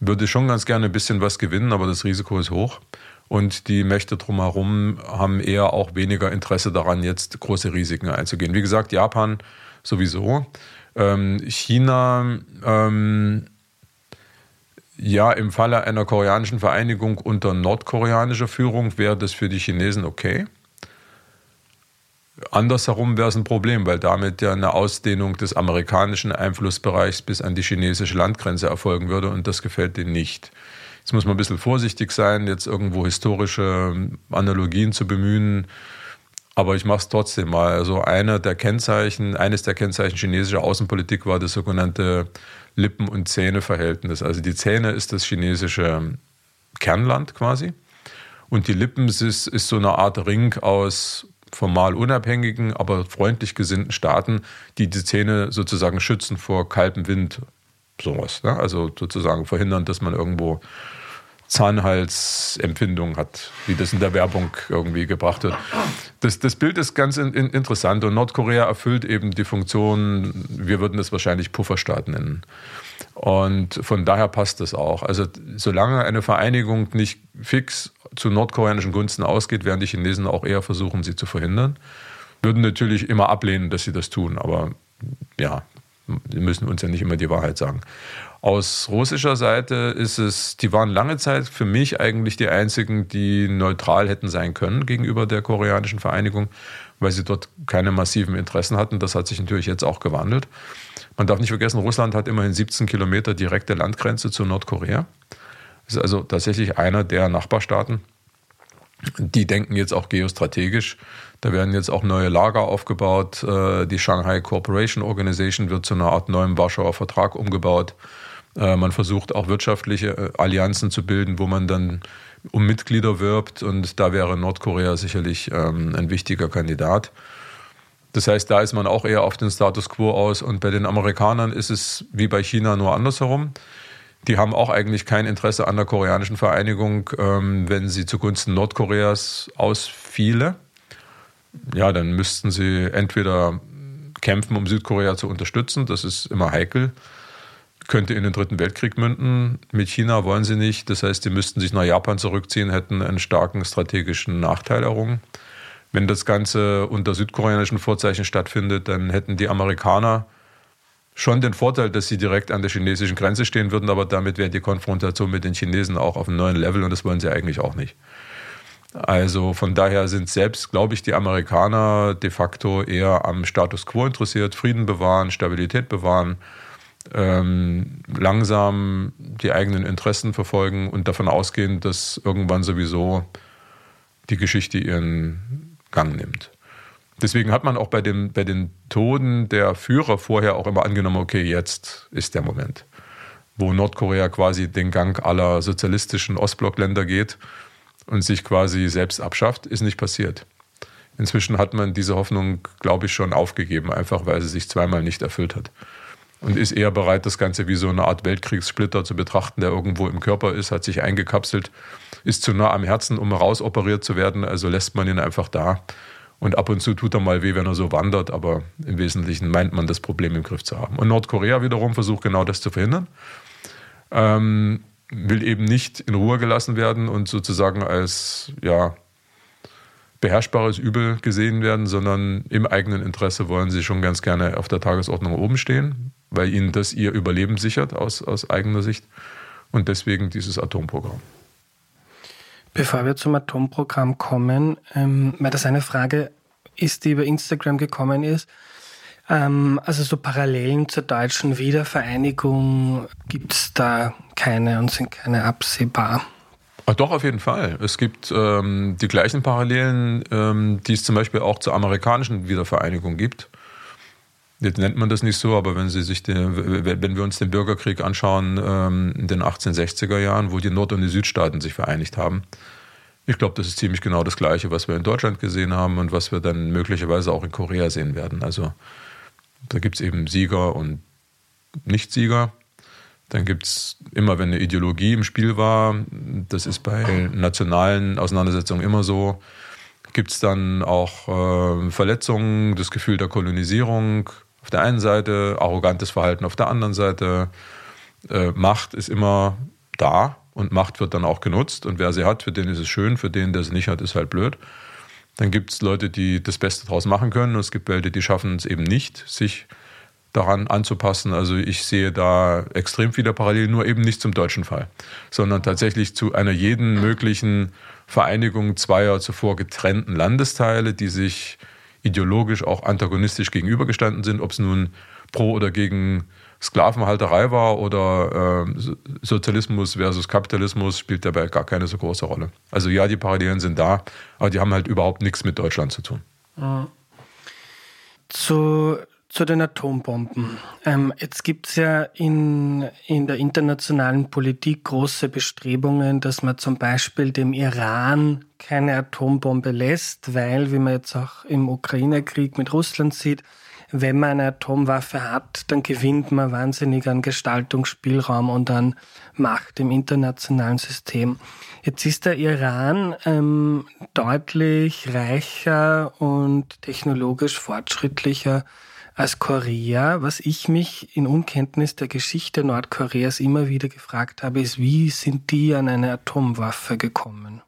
würde schon ganz gerne ein bisschen was gewinnen, aber das Risiko ist hoch. Und die Mächte drumherum haben eher auch weniger Interesse daran, jetzt große Risiken einzugehen. Wie gesagt, Japan sowieso. Ähm, China, ähm, ja, im Falle einer koreanischen Vereinigung unter nordkoreanischer Führung wäre das für die Chinesen okay. Andersherum wäre es ein Problem, weil damit ja eine Ausdehnung des amerikanischen Einflussbereichs bis an die chinesische Landgrenze erfolgen würde und das gefällt denen nicht. Jetzt muss man ein bisschen vorsichtig sein, jetzt irgendwo historische Analogien zu bemühen, aber ich mache es trotzdem mal. Also einer der Kennzeichen, eines der Kennzeichen chinesischer Außenpolitik war das sogenannte Lippen- und Zähne-Verhältnis. Also die Zähne ist das chinesische Kernland quasi und die Lippen ist, ist so eine Art Ring aus formal unabhängigen, aber freundlich gesinnten Staaten, die die Zähne sozusagen schützen vor kaltem Wind, sowas. Ne? Also sozusagen verhindern, dass man irgendwo Zahnhalsempfindung hat, wie das in der Werbung irgendwie gebracht wird. Das, das Bild ist ganz in, in, interessant und Nordkorea erfüllt eben die Funktion, wir würden es wahrscheinlich Pufferstaat nennen. Und von daher passt das auch. Also solange eine Vereinigung nicht fix zu nordkoreanischen Gunsten ausgeht, werden die Chinesen auch eher versuchen, sie zu verhindern. Würden natürlich immer ablehnen, dass sie das tun, aber ja, wir müssen uns ja nicht immer die Wahrheit sagen. Aus russischer Seite ist es, die waren lange Zeit für mich eigentlich die einzigen, die neutral hätten sein können gegenüber der koreanischen Vereinigung, weil sie dort keine massiven Interessen hatten. Das hat sich natürlich jetzt auch gewandelt. Man darf nicht vergessen, Russland hat immerhin 17 Kilometer direkte Landgrenze zu Nordkorea. Das ist also tatsächlich einer der Nachbarstaaten. Die denken jetzt auch geostrategisch. Da werden jetzt auch neue Lager aufgebaut. Äh, die Shanghai Cooperation Organization wird zu einer Art neuem Warschauer Vertrag umgebaut. Äh, man versucht auch wirtschaftliche äh, Allianzen zu bilden, wo man dann um Mitglieder wirbt. Und da wäre Nordkorea sicherlich ähm, ein wichtiger Kandidat. Das heißt, da ist man auch eher auf den Status quo aus. Und bei den Amerikanern ist es wie bei China nur andersherum. Die haben auch eigentlich kein Interesse an der koreanischen Vereinigung, ähm, wenn sie zugunsten Nordkoreas ausfiele. Ja, dann müssten sie entweder kämpfen, um Südkorea zu unterstützen. Das ist immer heikel. Könnte in den Dritten Weltkrieg münden. Mit China wollen sie nicht. Das heißt, sie müssten sich nach Japan zurückziehen, hätten einen starken strategischen Nachteil errungen. Wenn das Ganze unter südkoreanischen Vorzeichen stattfindet, dann hätten die Amerikaner schon den Vorteil, dass sie direkt an der chinesischen Grenze stehen würden, aber damit wäre die Konfrontation mit den Chinesen auch auf einem neuen Level und das wollen sie eigentlich auch nicht. Also von daher sind selbst, glaube ich, die Amerikaner de facto eher am Status quo interessiert, Frieden bewahren, Stabilität bewahren, ähm, langsam die eigenen Interessen verfolgen und davon ausgehen, dass irgendwann sowieso die Geschichte ihren Gang nimmt. Deswegen hat man auch bei, dem, bei den Toten der Führer vorher auch immer angenommen, okay, jetzt ist der Moment, wo Nordkorea quasi den Gang aller sozialistischen Ostblockländer geht und sich quasi selbst abschafft, ist nicht passiert. Inzwischen hat man diese Hoffnung, glaube ich, schon aufgegeben, einfach weil sie sich zweimal nicht erfüllt hat. Und ist eher bereit, das Ganze wie so eine Art Weltkriegssplitter zu betrachten, der irgendwo im Körper ist, hat sich eingekapselt, ist zu nah am Herzen, um rausoperiert zu werden, also lässt man ihn einfach da. Und ab und zu tut er mal weh, wenn er so wandert, aber im Wesentlichen meint man, das Problem im Griff zu haben. Und Nordkorea wiederum versucht genau das zu verhindern. Ähm, will eben nicht in Ruhe gelassen werden und sozusagen als ja, beherrschbares Übel gesehen werden, sondern im eigenen Interesse wollen sie schon ganz gerne auf der Tagesordnung oben stehen, weil ihnen das ihr Überleben sichert aus, aus eigener Sicht. Und deswegen dieses Atomprogramm. Bevor wir zum Atomprogramm kommen, ähm, weil das eine Frage ist, die über Instagram gekommen ist. Ähm, also so Parallelen zur deutschen Wiedervereinigung gibt es da keine und sind keine absehbar. Ach doch, auf jeden Fall. Es gibt ähm, die gleichen Parallelen, ähm, die es zum Beispiel auch zur amerikanischen Wiedervereinigung gibt. Jetzt nennt man das nicht so, aber wenn Sie sich den, wenn wir uns den Bürgerkrieg anschauen ähm, in den 1860er Jahren, wo die Nord- und die Südstaaten sich vereinigt haben, ich glaube, das ist ziemlich genau das Gleiche, was wir in Deutschland gesehen haben und was wir dann möglicherweise auch in Korea sehen werden. Also da gibt es eben Sieger und Nicht-Sieger. Dann gibt es immer, wenn eine Ideologie im Spiel war, das ist bei nationalen Auseinandersetzungen immer so, gibt es dann auch äh, Verletzungen, das Gefühl der Kolonisierung auf der einen Seite, arrogantes Verhalten auf der anderen Seite. Äh, Macht ist immer da und Macht wird dann auch genutzt und wer sie hat, für den ist es schön, für den, der sie nicht hat, ist halt blöd. Dann gibt es Leute, die das Beste daraus machen können und es gibt Leute, die schaffen es eben nicht, sich daran anzupassen. Also ich sehe da extrem viele Parallelen, nur eben nicht zum deutschen Fall, sondern tatsächlich zu einer jeden möglichen Vereinigung zweier zuvor getrennten Landesteile, die sich ideologisch auch antagonistisch gegenübergestanden sind, ob es nun pro oder gegen Sklavenhalterei war oder äh, Sozialismus versus Kapitalismus, spielt dabei gar keine so große Rolle. Also ja, die Parallelen sind da, aber die haben halt überhaupt nichts mit Deutschland zu tun. Zu zu den Atombomben. Ähm, jetzt gibt es ja in, in der internationalen Politik große Bestrebungen, dass man zum Beispiel dem Iran keine Atombombe lässt, weil, wie man jetzt auch im Ukraine-Krieg mit Russland sieht, wenn man eine Atomwaffe hat, dann gewinnt man wahnsinnig an Gestaltungsspielraum und an Macht im internationalen System. Jetzt ist der Iran ähm, deutlich reicher und technologisch fortschrittlicher als Korea. Was ich mich in Unkenntnis der Geschichte Nordkoreas immer wieder gefragt habe, ist, wie sind die an eine Atomwaffe gekommen?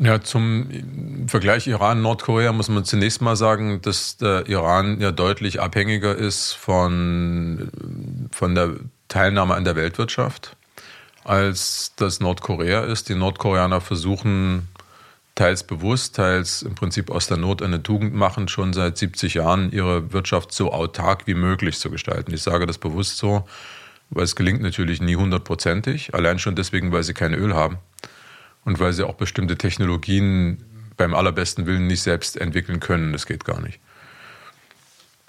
Ja, zum Vergleich Iran-Nordkorea muss man zunächst mal sagen, dass der Iran ja deutlich abhängiger ist von, von der Teilnahme an der Weltwirtschaft, als das Nordkorea ist. Die Nordkoreaner versuchen teils bewusst, teils im Prinzip aus der Not eine Tugend machen, schon seit 70 Jahren ihre Wirtschaft so autark wie möglich zu gestalten. Ich sage das bewusst so, weil es gelingt natürlich nie hundertprozentig, allein schon deswegen, weil sie kein Öl haben und weil sie auch bestimmte Technologien beim allerbesten Willen nicht selbst entwickeln können. Das geht gar nicht.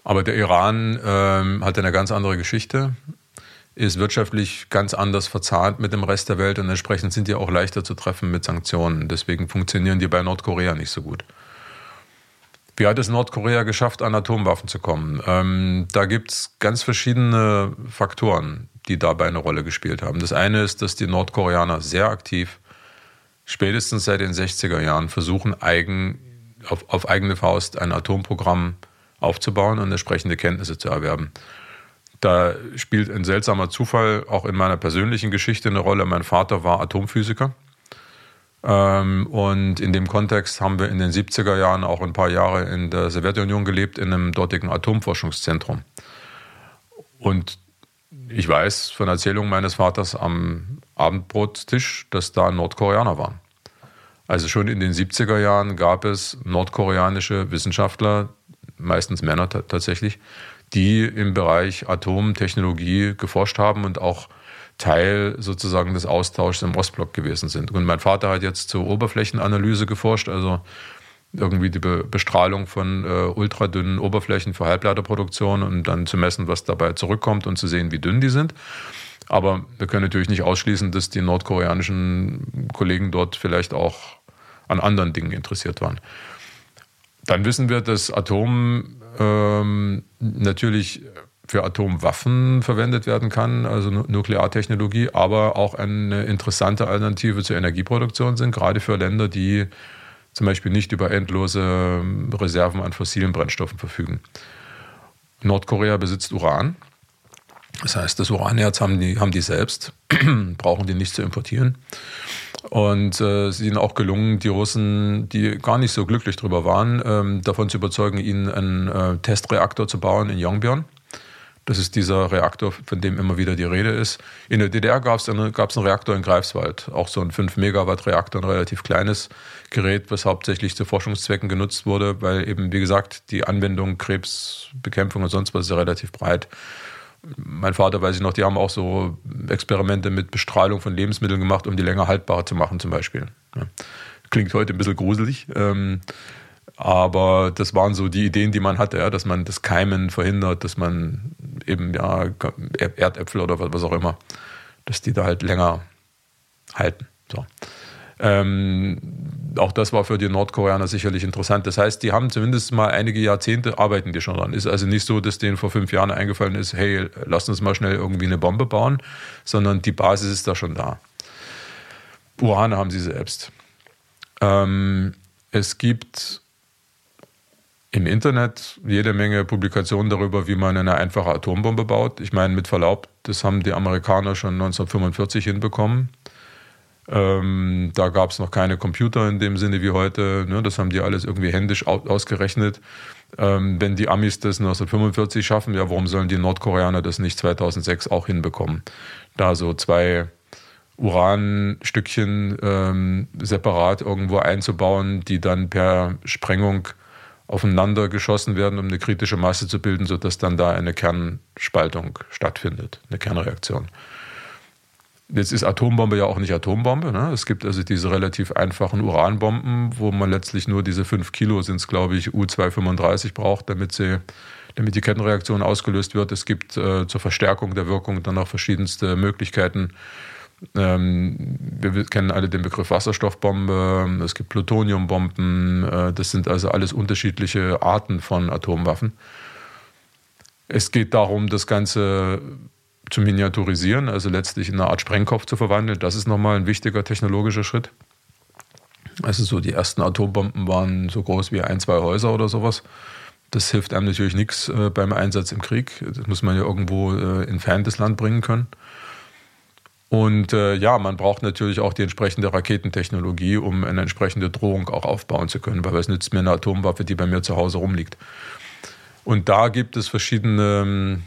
Aber der Iran ähm, hat eine ganz andere Geschichte ist wirtschaftlich ganz anders verzahnt mit dem Rest der Welt und entsprechend sind die auch leichter zu treffen mit Sanktionen. Deswegen funktionieren die bei Nordkorea nicht so gut. Wie hat es Nordkorea geschafft, an Atomwaffen zu kommen? Ähm, da gibt es ganz verschiedene Faktoren, die dabei eine Rolle gespielt haben. Das eine ist, dass die Nordkoreaner sehr aktiv, spätestens seit den 60er Jahren, versuchen, eigen, auf, auf eigene Faust ein Atomprogramm aufzubauen und entsprechende Kenntnisse zu erwerben. Da spielt ein seltsamer Zufall auch in meiner persönlichen Geschichte eine Rolle. Mein Vater war Atomphysiker. Ähm, und in dem Kontext haben wir in den 70er Jahren auch ein paar Jahre in der Sowjetunion gelebt, in einem dortigen Atomforschungszentrum. Und ich weiß von Erzählungen meines Vaters am Abendbrottisch, dass da Nordkoreaner waren. Also schon in den 70er Jahren gab es nordkoreanische Wissenschaftler, meistens Männer tatsächlich, die im Bereich Atomtechnologie geforscht haben und auch Teil sozusagen des Austauschs im Ostblock gewesen sind. Und mein Vater hat jetzt zur Oberflächenanalyse geforscht, also irgendwie die Bestrahlung von äh, ultradünnen Oberflächen für Halbleiterproduktion und dann zu messen, was dabei zurückkommt und zu sehen, wie dünn die sind. Aber wir können natürlich nicht ausschließen, dass die nordkoreanischen Kollegen dort vielleicht auch an anderen Dingen interessiert waren. Dann wissen wir, dass Atom ähm, natürlich für Atomwaffen verwendet werden kann, also Nukleartechnologie, aber auch eine interessante Alternative zur Energieproduktion sind, gerade für Länder, die zum Beispiel nicht über endlose ähm, Reserven an fossilen Brennstoffen verfügen. Nordkorea besitzt Uran. Das heißt, das Uranerz haben die, haben die selbst, brauchen die nicht zu importieren. Und äh, es ist ihnen auch gelungen, die Russen, die gar nicht so glücklich darüber waren, ähm, davon zu überzeugen, ihnen einen äh, Testreaktor zu bauen in Yongbyon. Das ist dieser Reaktor, von dem immer wieder die Rede ist. In der DDR gab es einen, einen Reaktor in Greifswald, auch so ein 5-Megawatt-Reaktor, ein relativ kleines Gerät, was hauptsächlich zu Forschungszwecken genutzt wurde, weil eben, wie gesagt, die Anwendung Krebsbekämpfung und sonst was ist ja relativ breit. Mein Vater, weiß ich noch, die haben auch so Experimente mit Bestrahlung von Lebensmitteln gemacht, um die länger haltbar zu machen, zum Beispiel. Klingt heute ein bisschen gruselig. Ähm, aber das waren so die Ideen, die man hatte, dass man das Keimen verhindert, dass man eben ja Erdäpfel oder was auch immer, dass die da halt länger halten. So. Ähm, auch das war für die Nordkoreaner sicherlich interessant. Das heißt, die haben zumindest mal einige Jahrzehnte arbeiten die schon dran. Ist also nicht so, dass denen vor fünf Jahren eingefallen ist, hey, lass uns mal schnell irgendwie eine Bombe bauen, sondern die Basis ist da schon da. Uran haben sie selbst. Ähm, es gibt im Internet jede Menge Publikationen darüber, wie man eine einfache Atombombe baut. Ich meine, mit Verlaub, das haben die Amerikaner schon 1945 hinbekommen. Ähm, da gab es noch keine Computer in dem Sinne wie heute. Ne? Das haben die alles irgendwie händisch ausgerechnet. Ähm, wenn die Amis das 1945 schaffen, ja, warum sollen die Nordkoreaner das nicht 2006 auch hinbekommen? Da so zwei Uranstückchen ähm, separat irgendwo einzubauen, die dann per Sprengung aufeinander geschossen werden, um eine kritische Masse zu bilden, sodass dann da eine Kernspaltung stattfindet, eine Kernreaktion. Jetzt ist Atombombe ja auch nicht Atombombe. Ne? Es gibt also diese relativ einfachen Uranbomben, wo man letztlich nur diese 5 Kilo sind es, glaube ich, U-235 braucht, damit, sie, damit die Kettenreaktion ausgelöst wird. Es gibt äh, zur Verstärkung der Wirkung dann auch verschiedenste Möglichkeiten, ähm, wir kennen alle den Begriff Wasserstoffbombe, es gibt Plutoniumbomben, äh, das sind also alles unterschiedliche Arten von Atomwaffen. Es geht darum, das Ganze zu miniaturisieren, also letztlich in eine Art Sprengkopf zu verwandeln. Das ist nochmal ein wichtiger technologischer Schritt. Also so die ersten Atombomben waren so groß wie ein, zwei Häuser oder sowas. Das hilft einem natürlich nichts äh, beim Einsatz im Krieg. Das muss man ja irgendwo äh, in ferndes Land bringen können. Und äh, ja, man braucht natürlich auch die entsprechende Raketentechnologie, um eine entsprechende Drohung auch aufbauen zu können, weil es nützt mir eine Atomwaffe, die bei mir zu Hause rumliegt. Und da gibt es verschiedene ähm,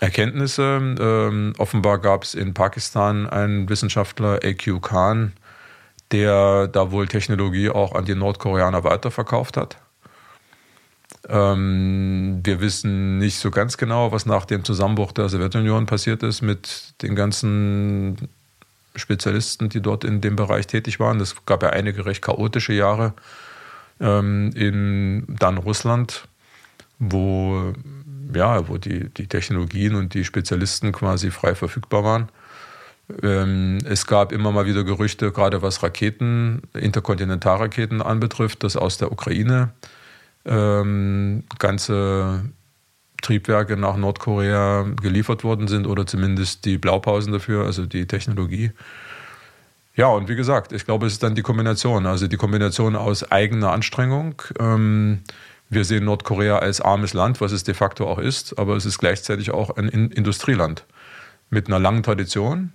Erkenntnisse. Ähm, offenbar gab es in Pakistan einen Wissenschaftler, A.Q. Khan, der da wohl Technologie auch an die Nordkoreaner weiterverkauft hat. Ähm, wir wissen nicht so ganz genau, was nach dem Zusammenbruch der Sowjetunion passiert ist mit den ganzen Spezialisten, die dort in dem Bereich tätig waren. Es gab ja einige recht chaotische Jahre ähm, in dann Russland, wo, ja, wo die, die Technologien und die Spezialisten quasi frei verfügbar waren. Ähm, es gab immer mal wieder Gerüchte, gerade was Raketen, Interkontinentalraketen anbetrifft, dass aus der Ukraine ähm, ganze Triebwerke nach Nordkorea geliefert worden sind oder zumindest die Blaupausen dafür, also die Technologie. Ja, und wie gesagt, ich glaube, es ist dann die Kombination, also die Kombination aus eigener Anstrengung. Ähm, wir sehen Nordkorea als armes Land, was es de facto auch ist, aber es ist gleichzeitig auch ein Industrieland mit einer langen Tradition.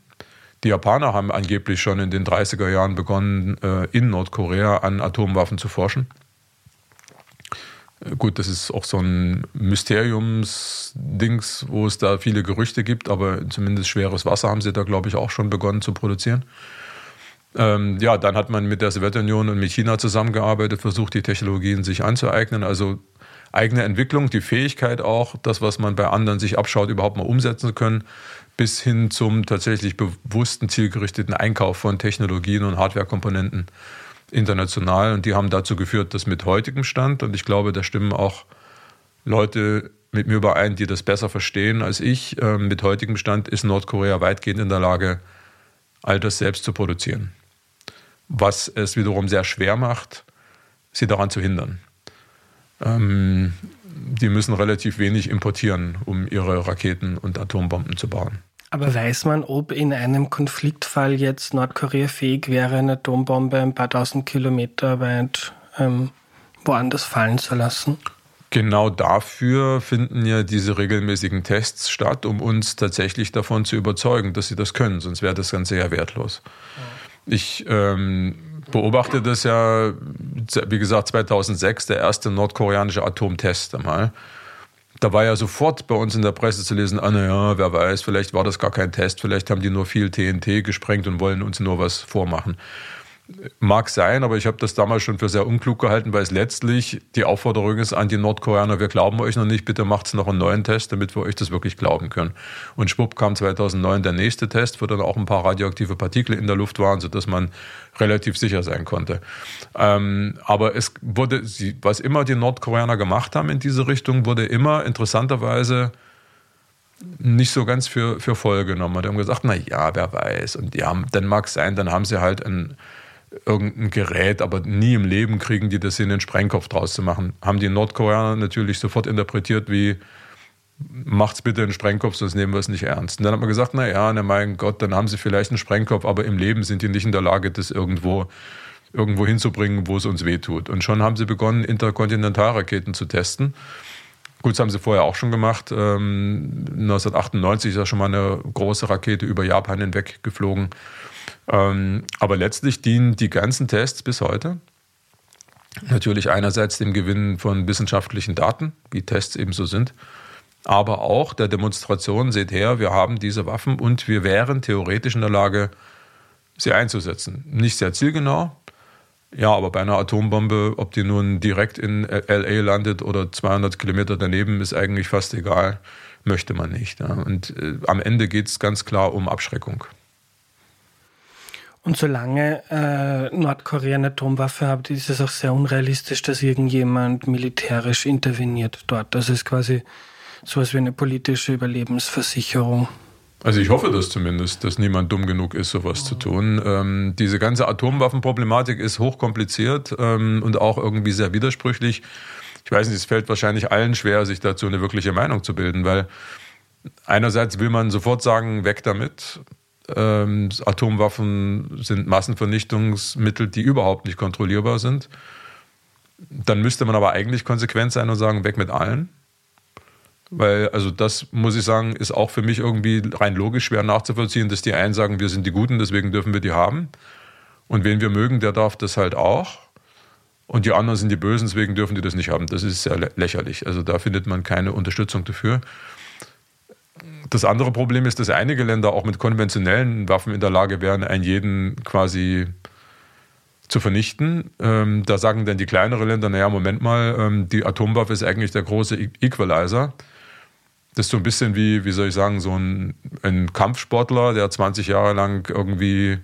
Die Japaner haben angeblich schon in den 30er Jahren begonnen, äh, in Nordkorea an Atomwaffen zu forschen. Gut, das ist auch so ein Mysteriumsdings, wo es da viele Gerüchte gibt, aber zumindest schweres Wasser haben sie da, glaube ich, auch schon begonnen zu produzieren. Ähm, ja, dann hat man mit der Sowjetunion und mit China zusammengearbeitet, versucht, die Technologien sich anzueignen. Also eigene Entwicklung, die Fähigkeit auch, das, was man bei anderen sich abschaut, überhaupt mal umsetzen zu können, bis hin zum tatsächlich bewussten, zielgerichteten Einkauf von Technologien und Hardwarekomponenten international. Und die haben dazu geführt, dass mit heutigem Stand, und ich glaube, da stimmen auch Leute mit mir überein, die das besser verstehen als ich, äh, mit heutigem Stand ist Nordkorea weitgehend in der Lage, all das selbst zu produzieren. Was es wiederum sehr schwer macht, sie daran zu hindern. Ähm, die müssen relativ wenig importieren, um ihre Raketen und Atombomben zu bauen. Aber weiß man, ob in einem Konfliktfall jetzt Nordkorea fähig wäre, eine Atombombe ein paar tausend Kilometer weit ähm, woanders fallen zu lassen? Genau dafür finden ja diese regelmäßigen Tests statt, um uns tatsächlich davon zu überzeugen, dass sie das können. Sonst wäre das Ganze ja wertlos. Ich ähm, beobachte das ja, wie gesagt, 2006, der erste nordkoreanische Atomtest einmal. Da war ja sofort bei uns in der Presse zu lesen, ah, naja, wer weiß, vielleicht war das gar kein Test, vielleicht haben die nur viel TNT gesprengt und wollen uns nur was vormachen. Mag sein, aber ich habe das damals schon für sehr unklug gehalten, weil es letztlich die Aufforderung ist an die Nordkoreaner, wir glauben euch noch nicht, bitte macht noch einen neuen Test, damit wir euch das wirklich glauben können. Und schwupp kam 2009 der nächste Test, wo dann auch ein paar radioaktive Partikel in der Luft waren, sodass man relativ sicher sein konnte. Ähm, aber es wurde, was immer die Nordkoreaner gemacht haben in diese Richtung, wurde immer interessanterweise nicht so ganz für, für voll genommen. Die haben gesagt, na ja, wer weiß. Und ja, dann mag es sein, dann haben sie halt ein irgendein Gerät, aber nie im Leben kriegen die das hin, einen Sprengkopf draus zu machen. Haben die Nordkoreaner natürlich sofort interpretiert wie, macht's bitte einen Sprengkopf, sonst nehmen wir es nicht ernst. Und dann hat man gesagt, na ja, na mein Gott, dann haben sie vielleicht einen Sprengkopf, aber im Leben sind die nicht in der Lage, das irgendwo irgendwo hinzubringen, wo es uns wehtut. Und schon haben sie begonnen, Interkontinentalraketen zu testen. Gut, das haben sie vorher auch schon gemacht. Ähm, 1998 ist ja schon mal eine große Rakete über Japan hinweg geflogen. Ähm, aber letztlich dienen die ganzen Tests bis heute natürlich einerseits dem Gewinn von wissenschaftlichen Daten, wie Tests eben so sind, aber auch der Demonstration, seht her, wir haben diese Waffen und wir wären theoretisch in der Lage, sie einzusetzen. Nicht sehr zielgenau, ja, aber bei einer Atombombe, ob die nun direkt in LA landet oder 200 Kilometer daneben, ist eigentlich fast egal, möchte man nicht. Und äh, am Ende geht es ganz klar um Abschreckung. Und solange äh, Nordkorea eine Atomwaffe hat, ist es auch sehr unrealistisch, dass irgendjemand militärisch interveniert dort. Das ist quasi sowas wie eine politische Überlebensversicherung. Also ich hoffe das zumindest, dass niemand dumm genug ist, sowas zu tun. Ähm, diese ganze Atomwaffenproblematik ist hochkompliziert ähm, und auch irgendwie sehr widersprüchlich. Ich weiß nicht, es fällt wahrscheinlich allen schwer, sich dazu eine wirkliche Meinung zu bilden, weil einerseits will man sofort sagen, weg damit. Ähm, Atomwaffen sind Massenvernichtungsmittel, die überhaupt nicht kontrollierbar sind. Dann müsste man aber eigentlich konsequent sein und sagen, weg mit allen. Weil, also das muss ich sagen, ist auch für mich irgendwie rein logisch schwer nachzuvollziehen, dass die einen sagen, wir sind die Guten, deswegen dürfen wir die haben. Und wen wir mögen, der darf das halt auch. Und die anderen sind die Bösen, deswegen dürfen die das nicht haben. Das ist sehr lächerlich. Also da findet man keine Unterstützung dafür. Das andere Problem ist, dass einige Länder auch mit konventionellen Waffen in der Lage wären, einen jeden quasi zu vernichten. Ähm, da sagen dann die kleineren Länder, naja, Moment mal, ähm, die Atomwaffe ist eigentlich der große e- Equalizer. Das ist so ein bisschen wie, wie soll ich sagen, so ein, ein Kampfsportler, der 20 Jahre lang irgendwie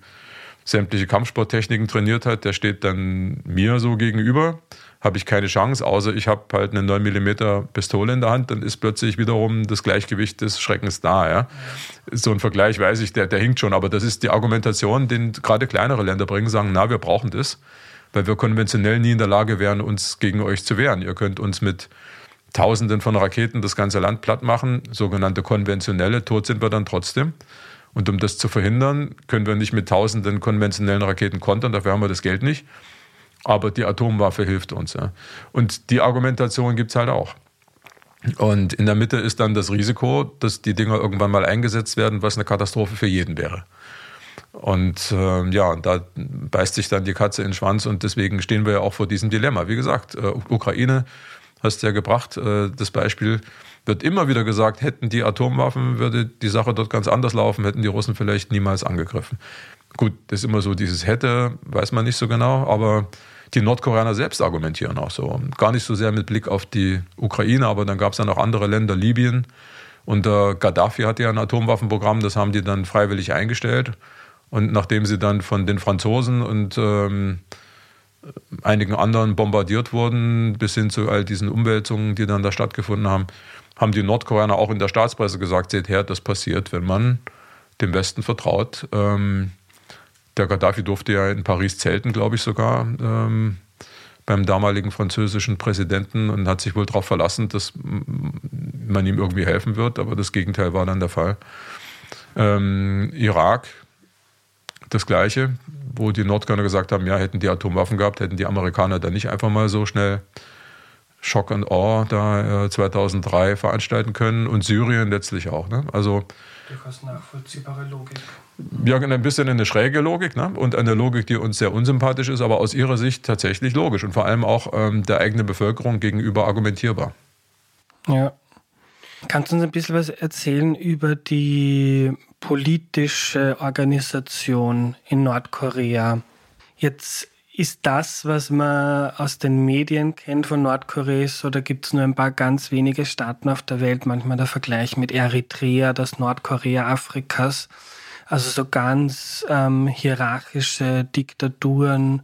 sämtliche Kampfsporttechniken trainiert hat, der steht dann mir so gegenüber habe ich keine Chance, außer ich habe halt eine 9 mm Pistole in der Hand, dann ist plötzlich wiederum das Gleichgewicht des Schreckens da. Ja? So ein Vergleich weiß ich, der, der hinkt schon, aber das ist die Argumentation, den gerade kleinere Länder bringen, sagen, na, wir brauchen das, weil wir konventionell nie in der Lage wären, uns gegen euch zu wehren. Ihr könnt uns mit Tausenden von Raketen das ganze Land platt machen, sogenannte konventionelle, tot sind wir dann trotzdem. Und um das zu verhindern, können wir nicht mit tausenden konventionellen Raketen kontern, dafür haben wir das Geld nicht aber die Atomwaffe hilft uns. Ja. Und die Argumentation gibt es halt auch. Und in der Mitte ist dann das Risiko, dass die Dinger irgendwann mal eingesetzt werden, was eine Katastrophe für jeden wäre. Und äh, ja, da beißt sich dann die Katze in den Schwanz und deswegen stehen wir ja auch vor diesem Dilemma. Wie gesagt, äh, Ukraine hast du ja gebracht, äh, das Beispiel wird immer wieder gesagt, hätten die Atomwaffen, würde die Sache dort ganz anders laufen, hätten die Russen vielleicht niemals angegriffen. Gut, das ist immer so dieses hätte, weiß man nicht so genau, aber die Nordkoreaner selbst argumentieren auch so. Gar nicht so sehr mit Blick auf die Ukraine, aber dann gab es ja noch andere Länder, Libyen. Und äh, Gaddafi hatte ja ein Atomwaffenprogramm, das haben die dann freiwillig eingestellt. Und nachdem sie dann von den Franzosen und ähm, einigen anderen bombardiert wurden, bis hin zu all diesen Umwälzungen, die dann da stattgefunden haben, haben die Nordkoreaner auch in der Staatspresse gesagt, seht her, das passiert, wenn man dem Westen vertraut. Ähm, der Gaddafi durfte ja in Paris zelten, glaube ich sogar, ähm, beim damaligen französischen Präsidenten und hat sich wohl darauf verlassen, dass man ihm irgendwie helfen wird, aber das Gegenteil war dann der Fall. Ähm, Irak, das Gleiche, wo die Nordkoreaner gesagt haben, ja, hätten die Atomwaffen gehabt, hätten die Amerikaner dann nicht einfach mal so schnell Schock and Awe da äh, 2003 veranstalten können und Syrien letztlich auch. Ne? Also durchaus nachvollziehbare Logik. Ja, ein bisschen eine schräge Logik ne? und eine Logik, die uns sehr unsympathisch ist, aber aus ihrer Sicht tatsächlich logisch und vor allem auch ähm, der eigenen Bevölkerung gegenüber argumentierbar. Ja. Kannst du uns ein bisschen was erzählen über die politische Organisation in Nordkorea? Jetzt ist das, was man aus den Medien kennt von Nordkorea, da gibt es nur ein paar ganz wenige Staaten auf der Welt, manchmal der Vergleich mit Eritrea, das Nordkorea Afrikas, also so ganz ähm, hierarchische Diktaturen.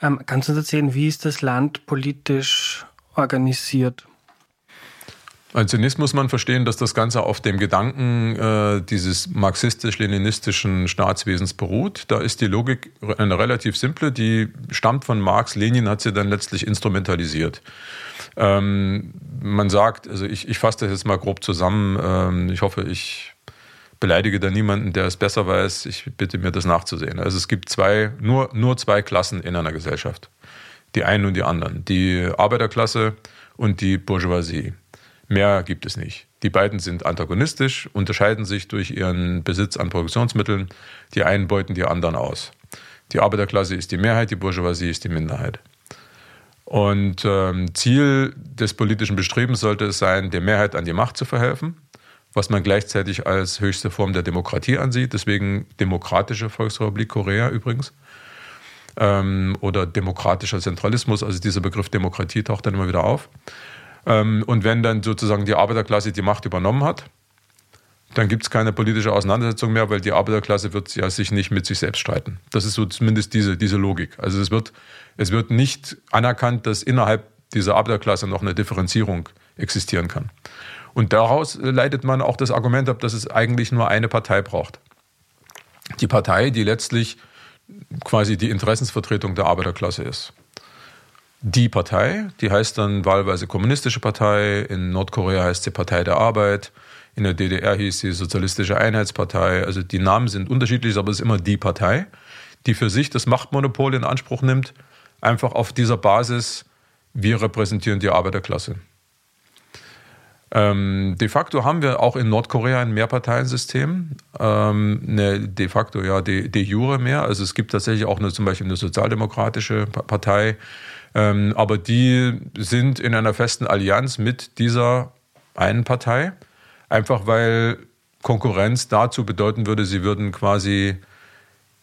Ähm, kannst du uns erzählen, wie ist das Land politisch organisiert? Also zunächst muss man verstehen, dass das Ganze auf dem Gedanken äh, dieses marxistisch-leninistischen Staatswesens beruht. Da ist die Logik eine relativ simple, die stammt von Marx. Lenin hat sie dann letztlich instrumentalisiert. Ähm, man sagt, also ich, ich fasse das jetzt mal grob zusammen. Ähm, ich hoffe, ich beleidige da niemanden, der es besser weiß. Ich bitte mir das nachzusehen. Also es gibt zwei, nur, nur zwei Klassen in einer Gesellschaft. Die einen und die anderen. Die Arbeiterklasse und die Bourgeoisie. Mehr gibt es nicht. Die beiden sind antagonistisch, unterscheiden sich durch ihren Besitz an Produktionsmitteln. Die einen beuten die anderen aus. Die Arbeiterklasse ist die Mehrheit, die Bourgeoisie ist die Minderheit. Und ähm, Ziel des politischen Bestrebens sollte es sein, der Mehrheit an die Macht zu verhelfen, was man gleichzeitig als höchste Form der Demokratie ansieht. Deswegen Demokratische Volksrepublik Korea übrigens. Ähm, oder demokratischer Zentralismus, also dieser Begriff Demokratie taucht dann immer wieder auf. Ähm, und wenn dann sozusagen die Arbeiterklasse die Macht übernommen hat, dann gibt es keine politische Auseinandersetzung mehr, weil die Arbeiterklasse wird ja sich nicht mit sich selbst streiten. Das ist so zumindest diese, diese Logik. Also es wird, es wird nicht anerkannt, dass innerhalb dieser Arbeiterklasse noch eine Differenzierung existieren kann. Und daraus leitet man auch das Argument ab, dass es eigentlich nur eine Partei braucht. Die Partei, die letztlich quasi die Interessensvertretung der Arbeiterklasse ist die Partei, die heißt dann wahlweise Kommunistische Partei, in Nordkorea heißt sie Partei der Arbeit, in der DDR hieß sie Sozialistische Einheitspartei. Also die Namen sind unterschiedlich, aber es ist immer die Partei, die für sich das Machtmonopol in Anspruch nimmt, einfach auf dieser Basis, wir repräsentieren die Arbeiterklasse. Ähm, de facto haben wir auch in Nordkorea ein Mehrparteiensystem, ähm, eine de facto ja de, de jure mehr. Also es gibt tatsächlich auch eine, zum Beispiel eine sozialdemokratische Partei, ähm, aber die sind in einer festen Allianz mit dieser einen Partei, einfach weil Konkurrenz dazu bedeuten würde, sie würden quasi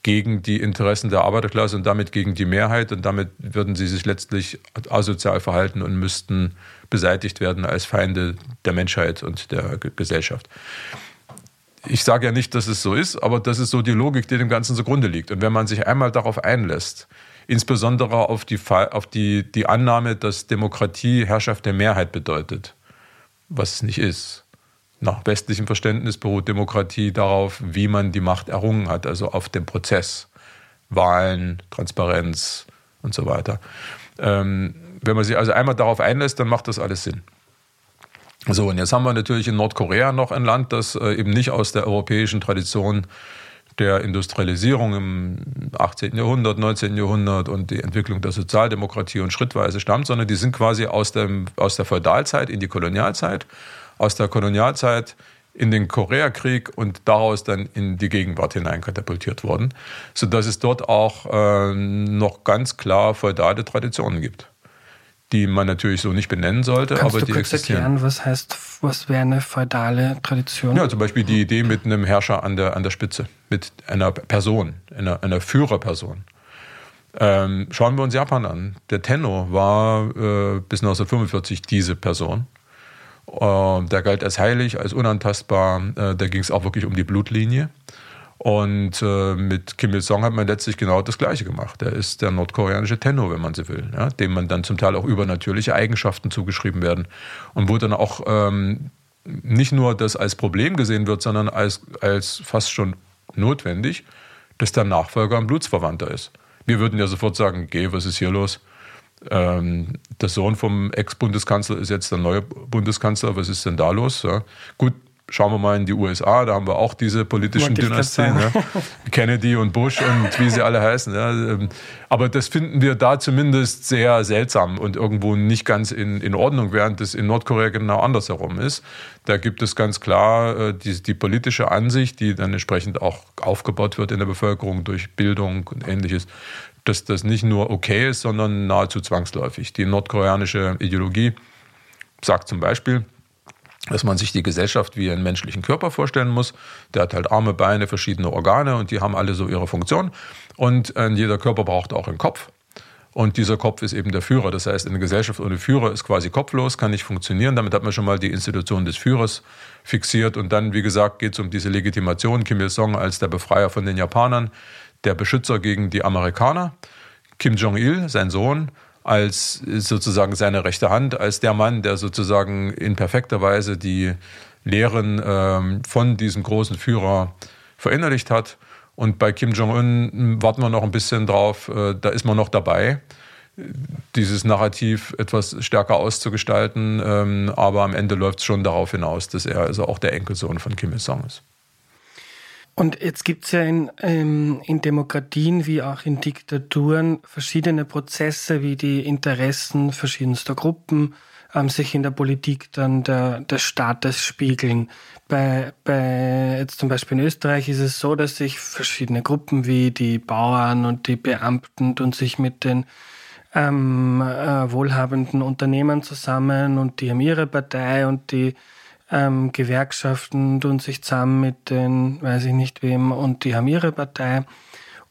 gegen die Interessen der Arbeiterklasse und damit gegen die Mehrheit und damit würden sie sich letztlich asozial verhalten und müssten beseitigt werden als Feinde der Menschheit und der Gesellschaft. Ich sage ja nicht, dass es so ist, aber das ist so die Logik, die dem Ganzen zugrunde liegt. Und wenn man sich einmal darauf einlässt, insbesondere auf die, auf die, die Annahme, dass Demokratie Herrschaft der Mehrheit bedeutet, was es nicht ist. Nach westlichem Verständnis beruht Demokratie darauf, wie man die Macht errungen hat, also auf dem Prozess, Wahlen, Transparenz und so weiter. Ähm, wenn man sich also einmal darauf einlässt, dann macht das alles Sinn. So, und jetzt haben wir natürlich in Nordkorea noch ein Land, das äh, eben nicht aus der europäischen Tradition der Industrialisierung im 18. Jahrhundert, 19. Jahrhundert und die Entwicklung der Sozialdemokratie und schrittweise stammt, sondern die sind quasi aus, dem, aus der Feudalzeit in die Kolonialzeit, aus der Kolonialzeit in den Koreakrieg und daraus dann in die Gegenwart hinein katapultiert worden, sodass es dort auch äh, noch ganz klar feudale Traditionen gibt die man natürlich so nicht benennen sollte, Kannst aber du die kurz existieren. erklären, was heißt, was wäre eine feudale Tradition? Ja, zum Beispiel die Idee mit einem Herrscher an der, an der Spitze, mit einer Person, einer, einer Führerperson. Ähm, schauen wir uns Japan an. Der Tenno war äh, bis 1945 diese Person. Äh, der galt als heilig, als unantastbar. Äh, da ging es auch wirklich um die Blutlinie. Und äh, mit Kim Il-sung hat man letztlich genau das Gleiche gemacht. Er ist der nordkoreanische Tenno, wenn man so will, ja, dem man dann zum Teil auch übernatürliche Eigenschaften zugeschrieben werden. Und wo dann auch ähm, nicht nur das als Problem gesehen wird, sondern als, als fast schon notwendig, dass der Nachfolger ein Blutsverwandter ist. Wir würden ja sofort sagen, geh, was ist hier los? Ähm, der Sohn vom Ex-Bundeskanzler ist jetzt der neue Bundeskanzler, was ist denn da los? Ja? Gut, Schauen wir mal in die USA, da haben wir auch diese politischen Dynastien, ja. Kennedy und Bush und wie sie alle heißen. Ja. Ähm, aber das finden wir da zumindest sehr seltsam und irgendwo nicht ganz in, in Ordnung, während es in Nordkorea genau andersherum ist. Da gibt es ganz klar äh, die, die politische Ansicht, die dann entsprechend auch aufgebaut wird in der Bevölkerung durch Bildung und ähnliches, dass das nicht nur okay ist, sondern nahezu zwangsläufig. Die nordkoreanische Ideologie sagt zum Beispiel, dass man sich die Gesellschaft wie einen menschlichen Körper vorstellen muss. Der hat halt Arme, Beine, verschiedene Organe und die haben alle so ihre Funktion. Und äh, jeder Körper braucht auch einen Kopf. Und dieser Kopf ist eben der Führer. Das heißt, eine Gesellschaft ohne Führer ist quasi kopflos, kann nicht funktionieren. Damit hat man schon mal die Institution des Führers fixiert. Und dann, wie gesagt, geht es um diese Legitimation. Kim Il-sung als der Befreier von den Japanern, der Beschützer gegen die Amerikaner. Kim Jong-il, sein Sohn, als sozusagen seine rechte Hand, als der Mann, der sozusagen in perfekter Weise die Lehren ähm, von diesem großen Führer verinnerlicht hat. Und bei Kim Jong-un warten wir noch ein bisschen drauf, äh, da ist man noch dabei, dieses Narrativ etwas stärker auszugestalten. Ähm, aber am Ende läuft es schon darauf hinaus, dass er also auch der Enkelsohn von Kim Il-sung ist. Und jetzt gibt es ja in, ähm, in Demokratien wie auch in Diktaturen verschiedene Prozesse, wie die Interessen verschiedenster Gruppen ähm, sich in der Politik dann der, des Staates spiegeln. Bei, bei jetzt zum Beispiel in Österreich ist es so, dass sich verschiedene Gruppen wie die Bauern und die Beamten und sich mit den ähm, äh, wohlhabenden Unternehmen zusammen und die haben ihre Partei und die ähm, Gewerkschaften tun sich zusammen mit den, weiß ich nicht wem, und die haben ihre Partei.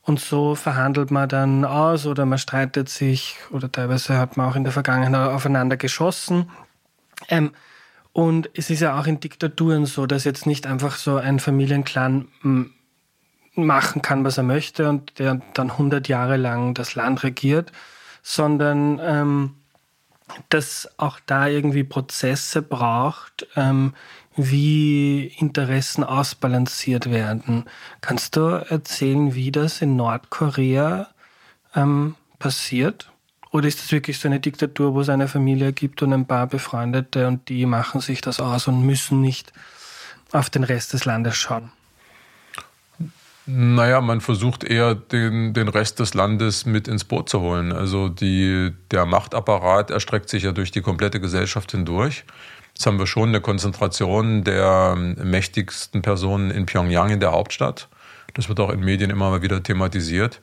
Und so verhandelt man dann aus oder man streitet sich oder teilweise hat man auch in der Vergangenheit aufeinander geschossen. Ähm, und es ist ja auch in Diktaturen so, dass jetzt nicht einfach so ein Familienclan machen kann, was er möchte und der dann 100 Jahre lang das Land regiert, sondern ähm, dass auch da irgendwie Prozesse braucht, ähm, wie Interessen ausbalanciert werden. Kannst du erzählen, wie das in Nordkorea ähm, passiert? Oder ist das wirklich so eine Diktatur, wo es eine Familie gibt und ein paar Befreundete und die machen sich das aus und müssen nicht auf den Rest des Landes schauen? Naja, man versucht eher den, den Rest des Landes mit ins Boot zu holen. Also die, der Machtapparat erstreckt sich ja durch die komplette Gesellschaft hindurch. Jetzt haben wir schon eine Konzentration der mächtigsten Personen in Pyongyang, in der Hauptstadt. Das wird auch in Medien immer mal wieder thematisiert.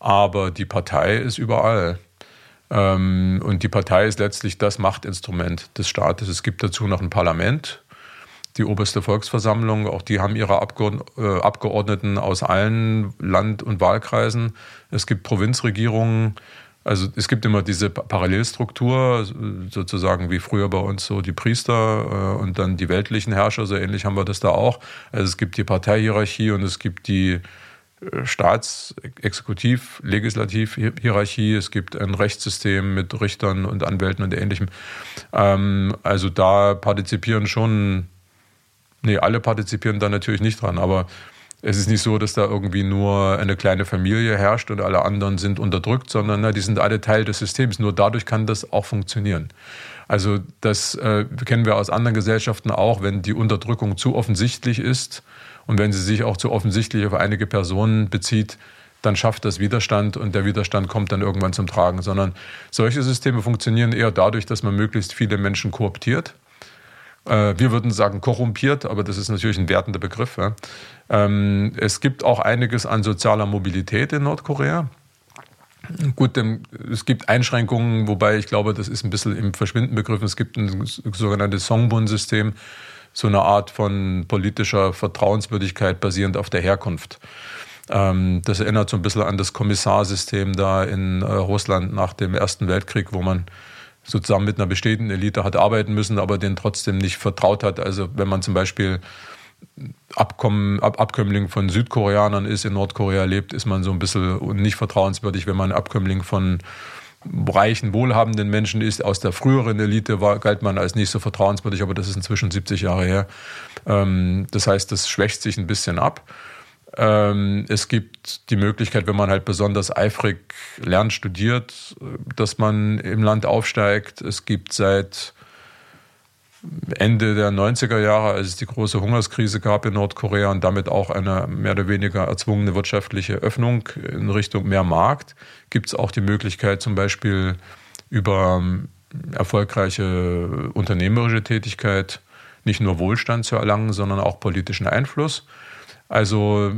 Aber die Partei ist überall. Ähm, und die Partei ist letztlich das Machtinstrument des Staates. Es gibt dazu noch ein Parlament, die oberste Volksversammlung, auch die haben ihre äh, Abgeordneten aus allen Land- und Wahlkreisen. Es gibt Provinzregierungen. Also es gibt immer diese Parallelstruktur, sozusagen wie früher bei uns so die Priester äh, und dann die weltlichen Herrscher, so ähnlich haben wir das da auch. Also es gibt die Parteihierarchie und es gibt die äh, Staats-, Exekutiv-, Legislativ-Hierarchie. Es gibt ein Rechtssystem mit Richtern und Anwälten und ähnlichem. Ähm, also da partizipieren schon Nee, alle partizipieren da natürlich nicht dran, aber es ist nicht so, dass da irgendwie nur eine kleine Familie herrscht und alle anderen sind unterdrückt, sondern na, die sind alle Teil des Systems. Nur dadurch kann das auch funktionieren. Also das äh, kennen wir aus anderen Gesellschaften auch, wenn die Unterdrückung zu offensichtlich ist und wenn sie sich auch zu offensichtlich auf einige Personen bezieht, dann schafft das Widerstand und der Widerstand kommt dann irgendwann zum Tragen. Sondern solche Systeme funktionieren eher dadurch, dass man möglichst viele Menschen kooptiert wir würden sagen korrumpiert, aber das ist natürlich ein wertender Begriff. Ähm, es gibt auch einiges an sozialer Mobilität in Nordkorea. Gut, es gibt Einschränkungen, wobei ich glaube, das ist ein bisschen im Verschwinden begriffen. Es gibt ein sogenanntes Songbun-System, so eine Art von politischer Vertrauenswürdigkeit basierend auf der Herkunft. Ähm, das erinnert so ein bisschen an das Kommissarsystem da in äh, Russland nach dem Ersten Weltkrieg, wo man sozusagen mit einer bestehenden Elite hat arbeiten müssen, aber den trotzdem nicht vertraut hat. Also wenn man zum Beispiel Abkommen, Ab Abkömmling von Südkoreanern ist, in Nordkorea lebt, ist man so ein bisschen nicht vertrauenswürdig. Wenn man Abkömmling von reichen, wohlhabenden Menschen ist, aus der früheren Elite war, galt man als nicht so vertrauenswürdig, aber das ist inzwischen 70 Jahre her. Ähm, das heißt, das schwächt sich ein bisschen ab. Ähm, es gibt die Möglichkeit, wenn man halt besonders eifrig lernt, studiert, dass man im Land aufsteigt. Es gibt seit Ende der 90er Jahre, als es die große Hungerskrise gab in Nordkorea und damit auch eine mehr oder weniger erzwungene wirtschaftliche Öffnung in Richtung mehr Markt, gibt es auch die Möglichkeit, zum Beispiel über ähm, erfolgreiche unternehmerische Tätigkeit nicht nur Wohlstand zu erlangen, sondern auch politischen Einfluss. Also,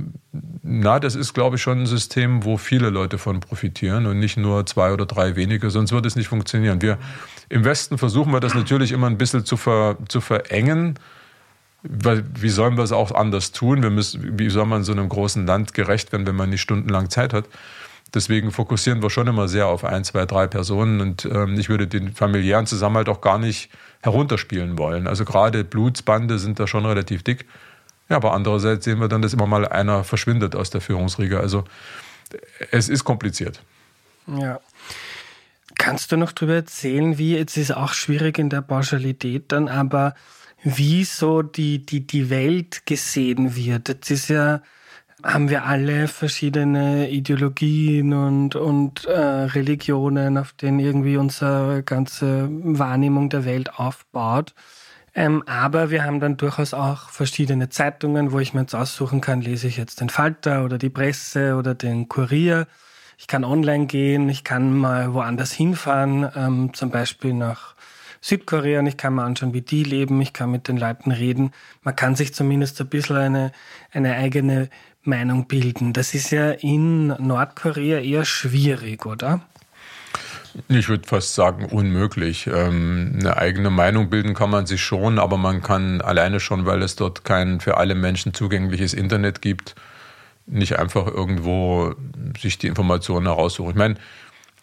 na, das ist, glaube ich, schon ein System, wo viele Leute von profitieren und nicht nur zwei oder drei wenige, sonst würde es nicht funktionieren. Wir im Westen versuchen wir das natürlich immer ein bisschen zu, ver, zu verengen. Weil, wie sollen wir es auch anders tun? Wir müssen, wie soll man so einem großen Land gerecht werden, wenn man nicht stundenlang Zeit hat? Deswegen fokussieren wir schon immer sehr auf ein, zwei, drei Personen und ähm, ich würde den familiären Zusammenhalt auch gar nicht herunterspielen wollen. Also gerade Blutsbande sind da schon relativ dick. Ja, aber andererseits sehen wir dann, dass immer mal einer verschwindet aus der Führungsriege. Also es ist kompliziert. Ja. Kannst du noch darüber erzählen, wie, jetzt ist auch schwierig in der Pauschalität dann, aber wie so die, die, die Welt gesehen wird? Jetzt ist ja, haben wir alle verschiedene Ideologien und, und äh, Religionen, auf denen irgendwie unsere ganze Wahrnehmung der Welt aufbaut. Ähm, aber wir haben dann durchaus auch verschiedene Zeitungen, wo ich mir jetzt aussuchen kann, lese ich jetzt den Falter oder die Presse oder den Kurier. Ich kann online gehen, ich kann mal woanders hinfahren, ähm, zum Beispiel nach Südkorea und ich kann mir anschauen, wie die leben, ich kann mit den Leuten reden. Man kann sich zumindest ein bisschen eine, eine eigene Meinung bilden. Das ist ja in Nordkorea eher schwierig, oder? Ich würde fast sagen, unmöglich. Ähm, eine eigene Meinung bilden kann man sich schon, aber man kann alleine schon, weil es dort kein für alle Menschen zugängliches Internet gibt, nicht einfach irgendwo sich die Informationen heraussuchen. Ich meine,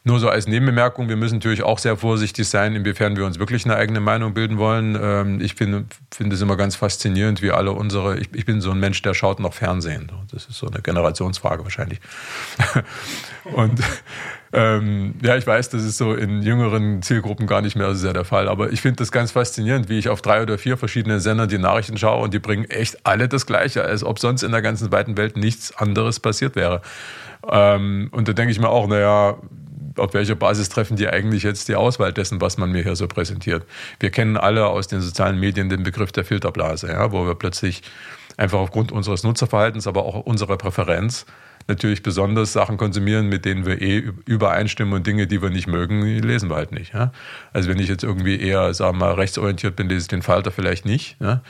nur so als Nebenbemerkung, wir müssen natürlich auch sehr vorsichtig sein, inwiefern wir uns wirklich eine eigene Meinung bilden wollen. Ähm, ich finde find es immer ganz faszinierend, wie alle unsere, ich, ich, bin so ein Mensch, der schaut noch Fernsehen. Das ist so eine Generationsfrage wahrscheinlich. Und ähm, ja, ich weiß, das ist so in jüngeren Zielgruppen gar nicht mehr so sehr der Fall. Aber ich finde das ganz faszinierend, wie ich auf drei oder vier verschiedene Sender die Nachrichten schaue und die bringen echt alle das Gleiche, als ob sonst in der ganzen weiten Welt nichts anderes passiert wäre. Ähm, und da denke ich mir auch, naja, auf welcher Basis treffen die eigentlich jetzt die Auswahl dessen, was man mir hier so präsentiert? Wir kennen alle aus den sozialen Medien den Begriff der Filterblase, ja, wo wir plötzlich einfach aufgrund unseres Nutzerverhaltens, aber auch unserer Präferenz natürlich besonders Sachen konsumieren, mit denen wir eh übereinstimmen und Dinge, die wir nicht mögen, lesen wir halt nicht. Ja? Also wenn ich jetzt irgendwie eher, sagen wir mal, rechtsorientiert bin, lese ich den Falter vielleicht nicht. Ja?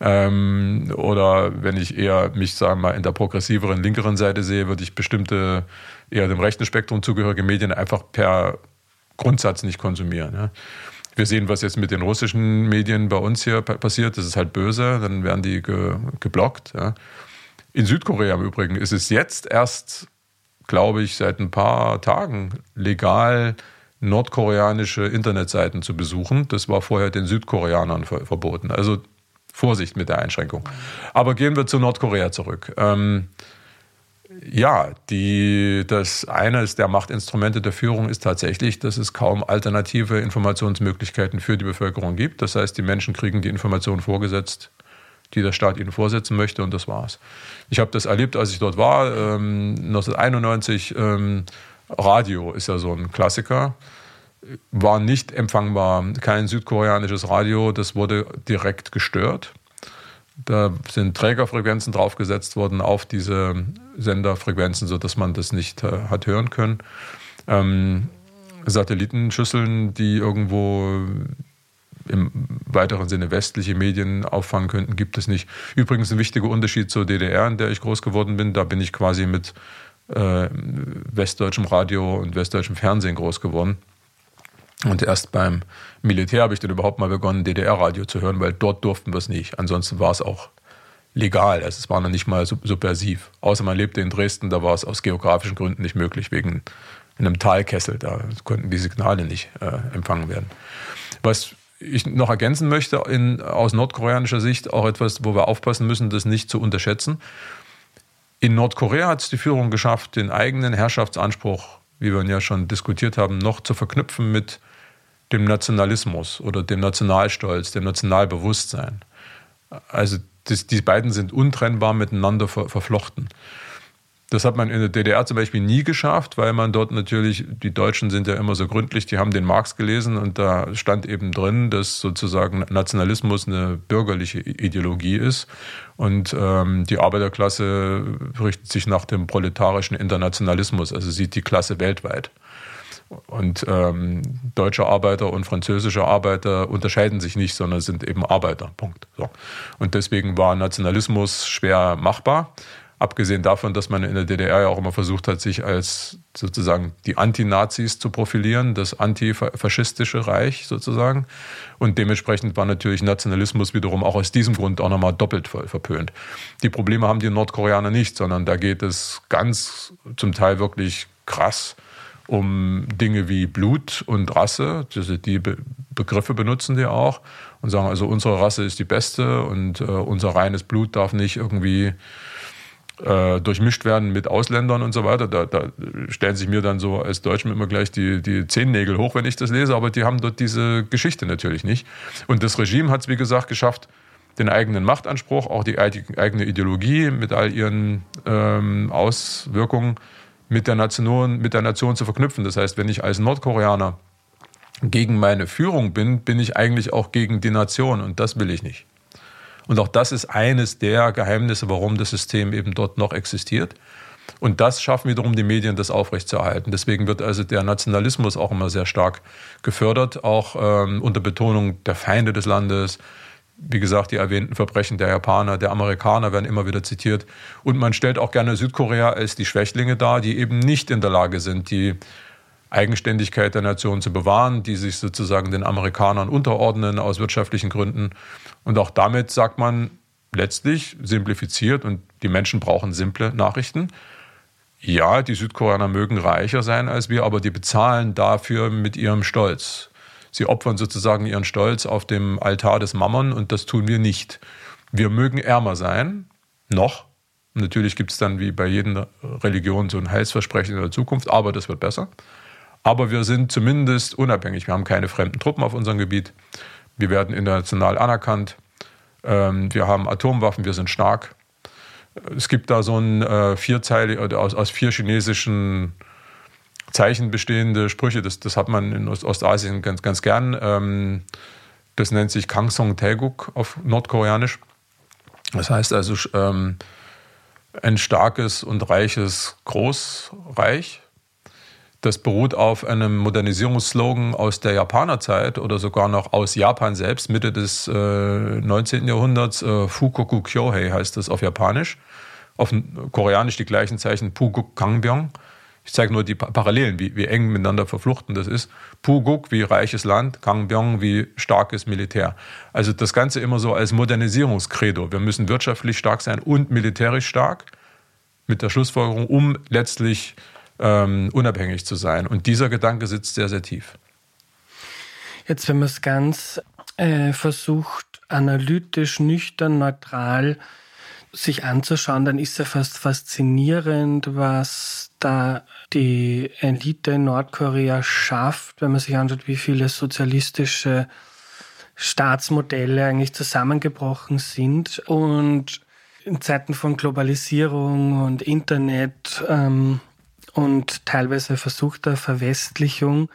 Ähm, oder wenn ich eher mich, sagen wir mal, in der progressiveren, linkeren Seite sehe, würde ich bestimmte eher dem rechten Spektrum zugehörige Medien einfach per Grundsatz nicht konsumieren. Ja. Wir sehen, was jetzt mit den russischen Medien bei uns hier passiert. Das ist halt böse, dann werden die ge geblockt. Ja. In Südkorea im Übrigen ist es jetzt erst, glaube ich, seit ein paar Tagen legal, nordkoreanische Internetseiten zu besuchen. Das war vorher den Südkoreanern verboten. Also Vorsicht mit der Einschränkung. Aber gehen wir zu Nordkorea zurück. Ähm, ja, die, das eines der Machtinstrumente der Führung ist tatsächlich, dass es kaum alternative Informationsmöglichkeiten für die Bevölkerung gibt. Das heißt, die Menschen kriegen die Informationen vorgesetzt, die der Staat ihnen vorsetzen möchte, und das war's. Ich habe das erlebt, als ich dort war, ähm, 1991. Ähm, Radio ist ja so ein Klassiker. War nicht empfangbar, kein südkoreanisches Radio, das wurde direkt gestört. Da sind Trägerfrequenzen draufgesetzt worden auf diese Senderfrequenzen, sodass man das nicht äh, hat hören können. Ähm, Satellitenschüsseln, die irgendwo im weiteren Sinne westliche Medien auffangen könnten, gibt es nicht. Übrigens ein wichtiger Unterschied zur DDR, in der ich groß geworden bin. Da bin ich quasi mit äh, westdeutschem Radio und westdeutschem Fernsehen groß geworden. Und erst beim Militär habe ich dann überhaupt mal begonnen, DDR-Radio zu hören, weil dort durften wir es nicht. Ansonsten war es auch legal. Also es war noch nicht mal subversiv. Außer man lebte in Dresden, da war es aus geografischen Gründen nicht möglich, wegen einem Talkessel. Da konnten die Signale nicht äh, empfangen werden. Was ich noch ergänzen möchte, in, aus nordkoreanischer Sicht auch etwas, wo wir aufpassen müssen, das nicht zu unterschätzen. In Nordkorea hat es die Führung geschafft, den eigenen Herrschaftsanspruch, wie wir ihn ja schon diskutiert haben, noch zu verknüpfen mit dem Nationalismus oder dem Nationalstolz, dem Nationalbewusstsein. Also das, die beiden sind untrennbar miteinander ver, verflochten. Das hat man in der DDR zum Beispiel nie geschafft, weil man dort natürlich, die Deutschen sind ja immer so gründlich, die haben den Marx gelesen und da stand eben drin, dass sozusagen Nationalismus eine bürgerliche Ideologie ist und ähm, die Arbeiterklasse richtet sich nach dem proletarischen Internationalismus, also sieht die Klasse weltweit. Und ähm, deutsche Arbeiter und französische Arbeiter unterscheiden sich nicht, sondern sind eben Arbeiter. Punkt. So. Und deswegen war Nationalismus schwer machbar. Abgesehen davon, dass man in der DDR ja auch immer versucht hat, sich als sozusagen die Antinazis zu profilieren, das antifaschistische Reich sozusagen. Und dementsprechend war natürlich Nationalismus wiederum auch aus diesem Grund auch nochmal doppelt verpönt. Die Probleme haben die Nordkoreaner nicht, sondern da geht es ganz zum Teil wirklich krass um Dinge wie Blut und Rasse. Die Begriffe benutzen die auch und sagen, also unsere Rasse ist die beste und äh, unser reines Blut darf nicht irgendwie äh, durchmischt werden mit Ausländern und so weiter. Da, da, stellen sich mir dann so als Deutschem immer gleich die, die Zehennägel hoch, wenn ich das lese, aber die haben dort diese Geschichte natürlich nicht. Und das Regime hat es, wie gesagt, geschafft, den eigenen Machtanspruch, auch die eigene Ideologie mit all ihren ähm, Auswirkungen mit der, Nation, mit der Nation zu verknüpfen. Das heißt, wenn ich als Nordkoreaner gegen meine Führung bin, bin ich eigentlich auch gegen die Nation und das will ich nicht. Und auch das ist eines der Geheimnisse, warum das System eben dort noch existiert. Und das schaffen wiederum die Medien, das aufrechtzuerhalten. Deswegen wird also der Nationalismus auch immer sehr stark gefördert, auch ähm, unter Betonung der Feinde des Landes, wie gesagt, die erwähnten Verbrechen der Japaner, der Amerikaner werden immer wieder zitiert. Und man stellt auch gerne Südkorea als die Schwächlinge dar, die eben nicht in der Lage sind, die Eigenständigkeit der Nation zu bewahren, die sich sozusagen den Amerikanern unterordnen aus wirtschaftlichen Gründen. Und auch damit sagt man letztlich simplifiziert und die Menschen brauchen simple Nachrichten. Ja, die Südkoreaner mögen reicher sein als wir, aber die bezahlen dafür mit ihrem Stolz. Sie opfern sozusagen ihren Stolz auf dem Altar des Mammon und das tun wir nicht. Wir mögen ärmer sein, noch. Natürlich gibt es dann wie bei jeder Religion so ein Heilsversprechen in der Zukunft, aber das wird besser. Aber wir sind zumindest unabhängig. Wir haben keine fremden Truppen auf unserem Gebiet. Wir werden international anerkannt. Ähm, wir haben Atomwaffen, wir sind stark. Es gibt da so ein äh, vierzeilig aus, aus vier chinesischen Zeichen bestehende Sprüche, das, das hat man in Ostasien ganz, ganz gern. Ähm, das nennt sich Kangsong Taeguk auf Nordkoreanisch. Das heißt also ähm, ein starkes und reiches Großreich. Das beruht auf einem Modernisierungsslogan aus der Japanerzeit oder sogar noch aus Japan selbst, Mitte des äh, 19. Jahrhunderts. Äh, Fukoku Kyohei heißt das auf Japanisch. Auf Koreanisch die gleichen Zeichen Puguk Kangbyong. Ich zeige nur die Parallelen, wie, wie eng miteinander verfluchten das ist. Puguk wie reiches Land, Gangbyong wie starkes Militär. Also das Ganze immer so als Modernisierungskredo. Wir müssen wirtschaftlich stark sein und militärisch stark, mit der Schlussfolgerung, um letztlich ähm, unabhängig zu sein. Und dieser Gedanke sitzt sehr, sehr tief. Jetzt, wenn man es ganz äh, versucht, analytisch, nüchtern, neutral sich anzuschauen, dann ist ja fast faszinierend, was da die Elite in Nordkorea schafft, wenn man sich anschaut, wie viele sozialistische Staatsmodelle eigentlich zusammengebrochen sind. Und in Zeiten von Globalisierung und Internet ähm, und teilweise versuchter Verwestlichung,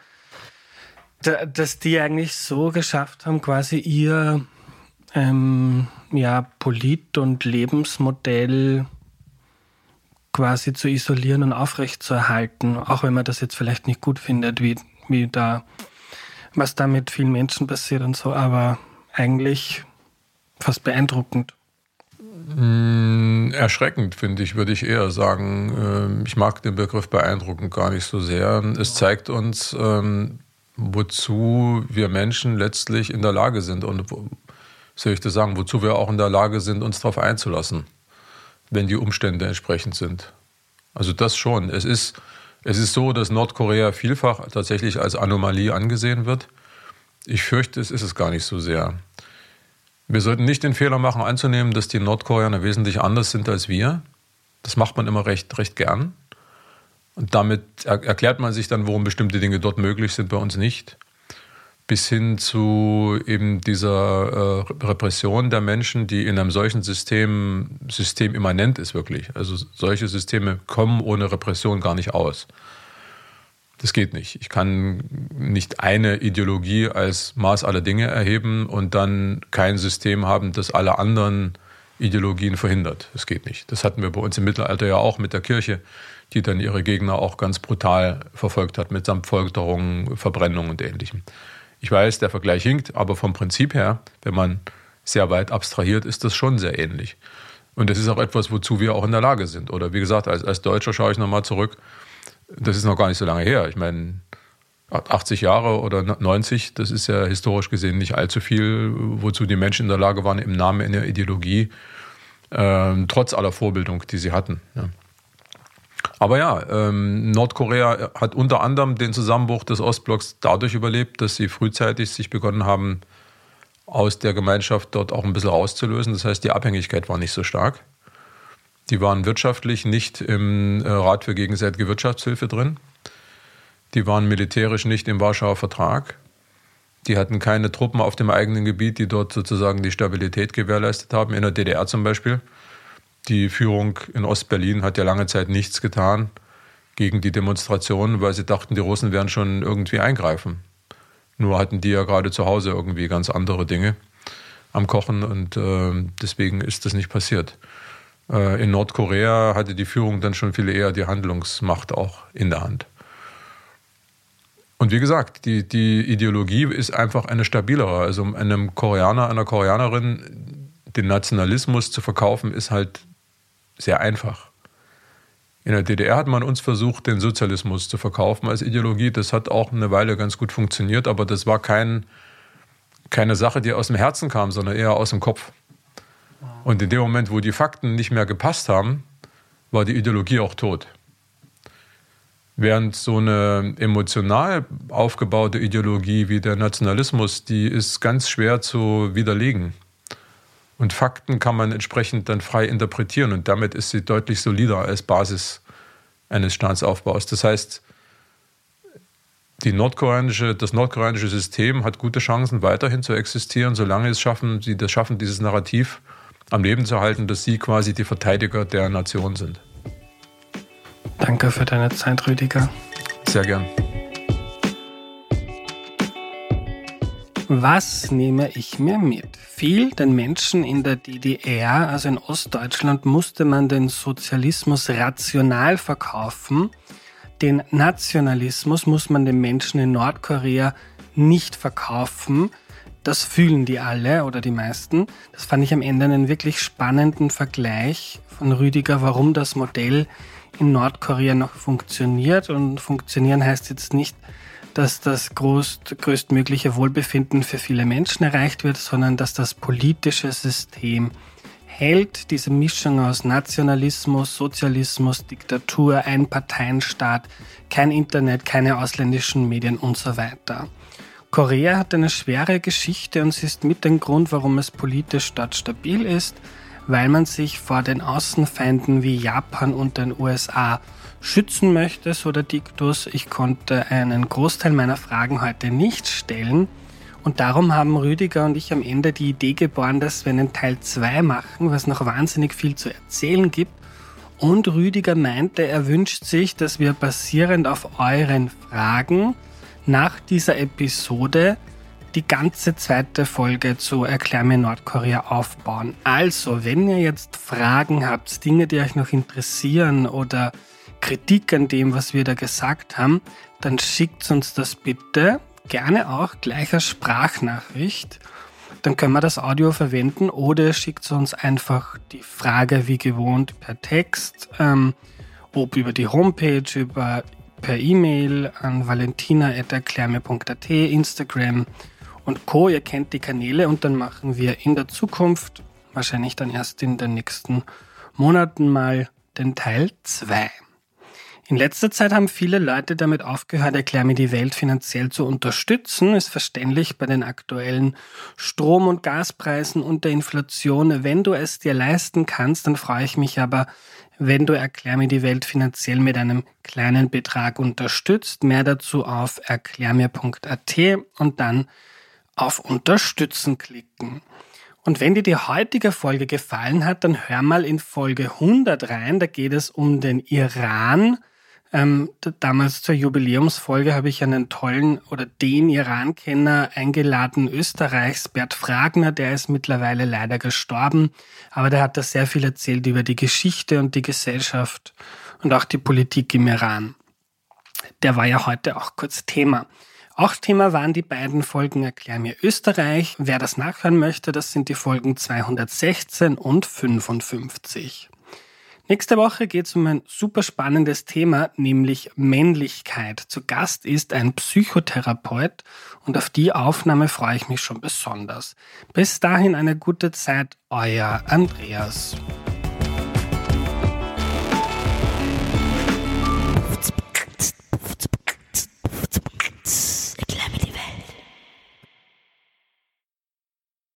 da, dass die eigentlich so geschafft haben, quasi ihr ähm, ja, Polit- und Lebensmodell quasi zu isolieren und aufrechtzuerhalten, auch wenn man das jetzt vielleicht nicht gut findet, wie, wie da, was da mit vielen Menschen passiert und so, aber eigentlich fast beeindruckend. Mm, erschreckend, finde ich, würde ich eher sagen. Ähm, ich mag den Begriff beeindruckend gar nicht so sehr. Es zeigt uns, ähm, wozu wir Menschen letztlich in der Lage sind und, soll ich das sagen, wozu wir auch in der Lage sind, uns darauf einzulassen wenn die Umstände entsprechend sind. Also das schon. Es ist, es ist so, dass Nordkorea vielfach tatsächlich als Anomalie angesehen wird. Ich fürchte, es ist es gar nicht so sehr. Wir sollten nicht den Fehler machen, anzunehmen, dass die Nordkoreaner wesentlich anders sind als wir. Das macht man immer recht, recht gern. Und damit erklärt man sich dann, warum bestimmte Dinge dort möglich sind, bei uns nicht. Bis hin zu eben dieser äh, Repression der Menschen, die in einem solchen System systemimmanent ist, wirklich. Also solche Systeme kommen ohne Repression gar nicht aus. Das geht nicht. Ich kann nicht eine Ideologie als Maß aller Dinge erheben und dann kein System haben, das alle anderen Ideologien verhindert. Das geht nicht. Das hatten wir bei uns im Mittelalter ja auch mit der Kirche, die dann ihre Gegner auch ganz brutal verfolgt hat, mitsamt Folterung, Verbrennung und ähnlichem. Ich weiß, der Vergleich hinkt, aber vom Prinzip her, wenn man sehr weit abstrahiert, ist das schon sehr ähnlich. Und das ist auch etwas, wozu wir auch in der Lage sind. Oder wie gesagt, als, als Deutscher schaue ich nochmal zurück das ist noch gar nicht so lange her. Ich meine, 80 Jahre oder 90, das ist ja historisch gesehen nicht allzu viel, wozu die Menschen in der Lage waren, im Namen einer Ideologie, äh, trotz aller Vorbildung, die sie hatten. Ja. Aber ja, ähm, Nordkorea hat unter anderem den Zusammenbruch des Ostblocks dadurch überlebt, dass sie frühzeitig sich begonnen haben, aus der Gemeinschaft dort auch ein bisschen rauszulösen. Das heißt, die Abhängigkeit war nicht so stark. Die waren wirtschaftlich nicht im äh, Rat für gegenseitige Wirtschaftshilfe drin. Die waren militärisch nicht im Warschauer Vertrag. Die hatten keine Truppen auf dem eigenen Gebiet, die dort sozusagen die Stabilität gewährleistet haben. In der DDR zum Beispiel. Die Führung in Ostberlin hat ja lange Zeit nichts getan gegen die Demonstrationen, weil sie dachten, die Russen werden schon irgendwie eingreifen. Nur hatten die ja gerade zu Hause irgendwie ganz andere Dinge am Kochen und äh, deswegen ist das nicht passiert. Äh, in Nordkorea hatte die Führung dann schon viel eher die Handlungsmacht auch in der Hand. Und wie gesagt, die, die Ideologie ist einfach eine stabilere. Also einem Koreaner, einer Koreanerin den Nationalismus zu verkaufen, ist halt sehr einfach. In der DDR hat man uns versucht, den Sozialismus zu verkaufen als Ideologie. Das hat auch eine Weile ganz gut funktioniert, aber das war kein, keine Sache, die aus dem Herzen kam, sondern eher aus dem Kopf. Und in dem Moment, wo die Fakten nicht mehr gepasst haben, war die Ideologie auch tot. Während so eine emotional aufgebaute Ideologie wie der Nationalismus, die ist ganz schwer zu widerlegen. Und Fakten kann man entsprechend dann frei interpretieren und damit ist sie deutlich solider als Basis eines Staatsaufbaus. Das heißt, die nordkoreanische, das nordkoreanische System hat gute Chancen, weiterhin zu existieren, solange es schaffen, sie das schaffen, dieses Narrativ am Leben zu halten, dass sie quasi die Verteidiger der Nation sind. Danke für deine Zeit, Rüdiger. Sehr gern. Was nehme ich mir mit? Viel den Menschen in der DDR, also in Ostdeutschland, musste man den Sozialismus rational verkaufen. Den Nationalismus muss man den Menschen in Nordkorea nicht verkaufen. Das fühlen die alle oder die meisten. Das fand ich am Ende einen wirklich spannenden Vergleich von Rüdiger, warum das Modell in Nordkorea noch funktioniert. Und funktionieren heißt jetzt nicht, dass das größt, größtmögliche Wohlbefinden für viele Menschen erreicht wird, sondern dass das politische System hält, diese Mischung aus Nationalismus, Sozialismus, Diktatur, Einparteienstaat, kein Internet, keine ausländischen Medien und so weiter. Korea hat eine schwere Geschichte und sie ist mit dem Grund, warum es politisch dort stabil ist, weil man sich vor den Außenfeinden wie Japan und den USA schützen möchte, so der Diktus. Ich konnte einen Großteil meiner Fragen heute nicht stellen. Und darum haben Rüdiger und ich am Ende die Idee geboren, dass wir einen Teil 2 machen, was noch wahnsinnig viel zu erzählen gibt. Und Rüdiger meinte, er wünscht sich, dass wir basierend auf euren Fragen nach dieser Episode die ganze zweite Folge zu Erklär mir Nordkorea aufbauen. Also, wenn ihr jetzt Fragen habt, Dinge, die euch noch interessieren oder Kritik an dem, was wir da gesagt haben, dann schickt uns das bitte gerne auch gleich als Sprachnachricht. Dann können wir das Audio verwenden oder schickt uns einfach die Frage wie gewohnt per Text, ähm, ob über die Homepage, über per E-Mail an valentina.erklärme.at, Instagram und Co. Ihr kennt die Kanäle und dann machen wir in der Zukunft, wahrscheinlich dann erst in den nächsten Monaten mal den Teil 2. In letzter Zeit haben viele Leute damit aufgehört, Erklär mir die Welt finanziell zu unterstützen. Ist verständlich bei den aktuellen Strom- und Gaspreisen und der Inflation. Wenn du es dir leisten kannst, dann freue ich mich aber, wenn du Erklär mir die Welt finanziell mit einem kleinen Betrag unterstützt. Mehr dazu auf erklärmir.at und dann auf Unterstützen klicken. Und wenn dir die heutige Folge gefallen hat, dann hör mal in Folge 100 rein. Da geht es um den Iran. Ähm, damals zur Jubiläumsfolge habe ich einen tollen oder den Iran-Kenner eingeladen, Österreichs, Bert Fragner, der ist mittlerweile leider gestorben, aber der hat da sehr viel erzählt über die Geschichte und die Gesellschaft und auch die Politik im Iran. Der war ja heute auch kurz Thema. Auch Thema waren die beiden Folgen Erklär mir Österreich. Wer das nachhören möchte, das sind die Folgen 216 und 55. Nächste Woche geht es um ein super spannendes Thema, nämlich Männlichkeit. Zu Gast ist ein Psychotherapeut und auf die Aufnahme freue ich mich schon besonders. Bis dahin eine gute Zeit, euer Andreas.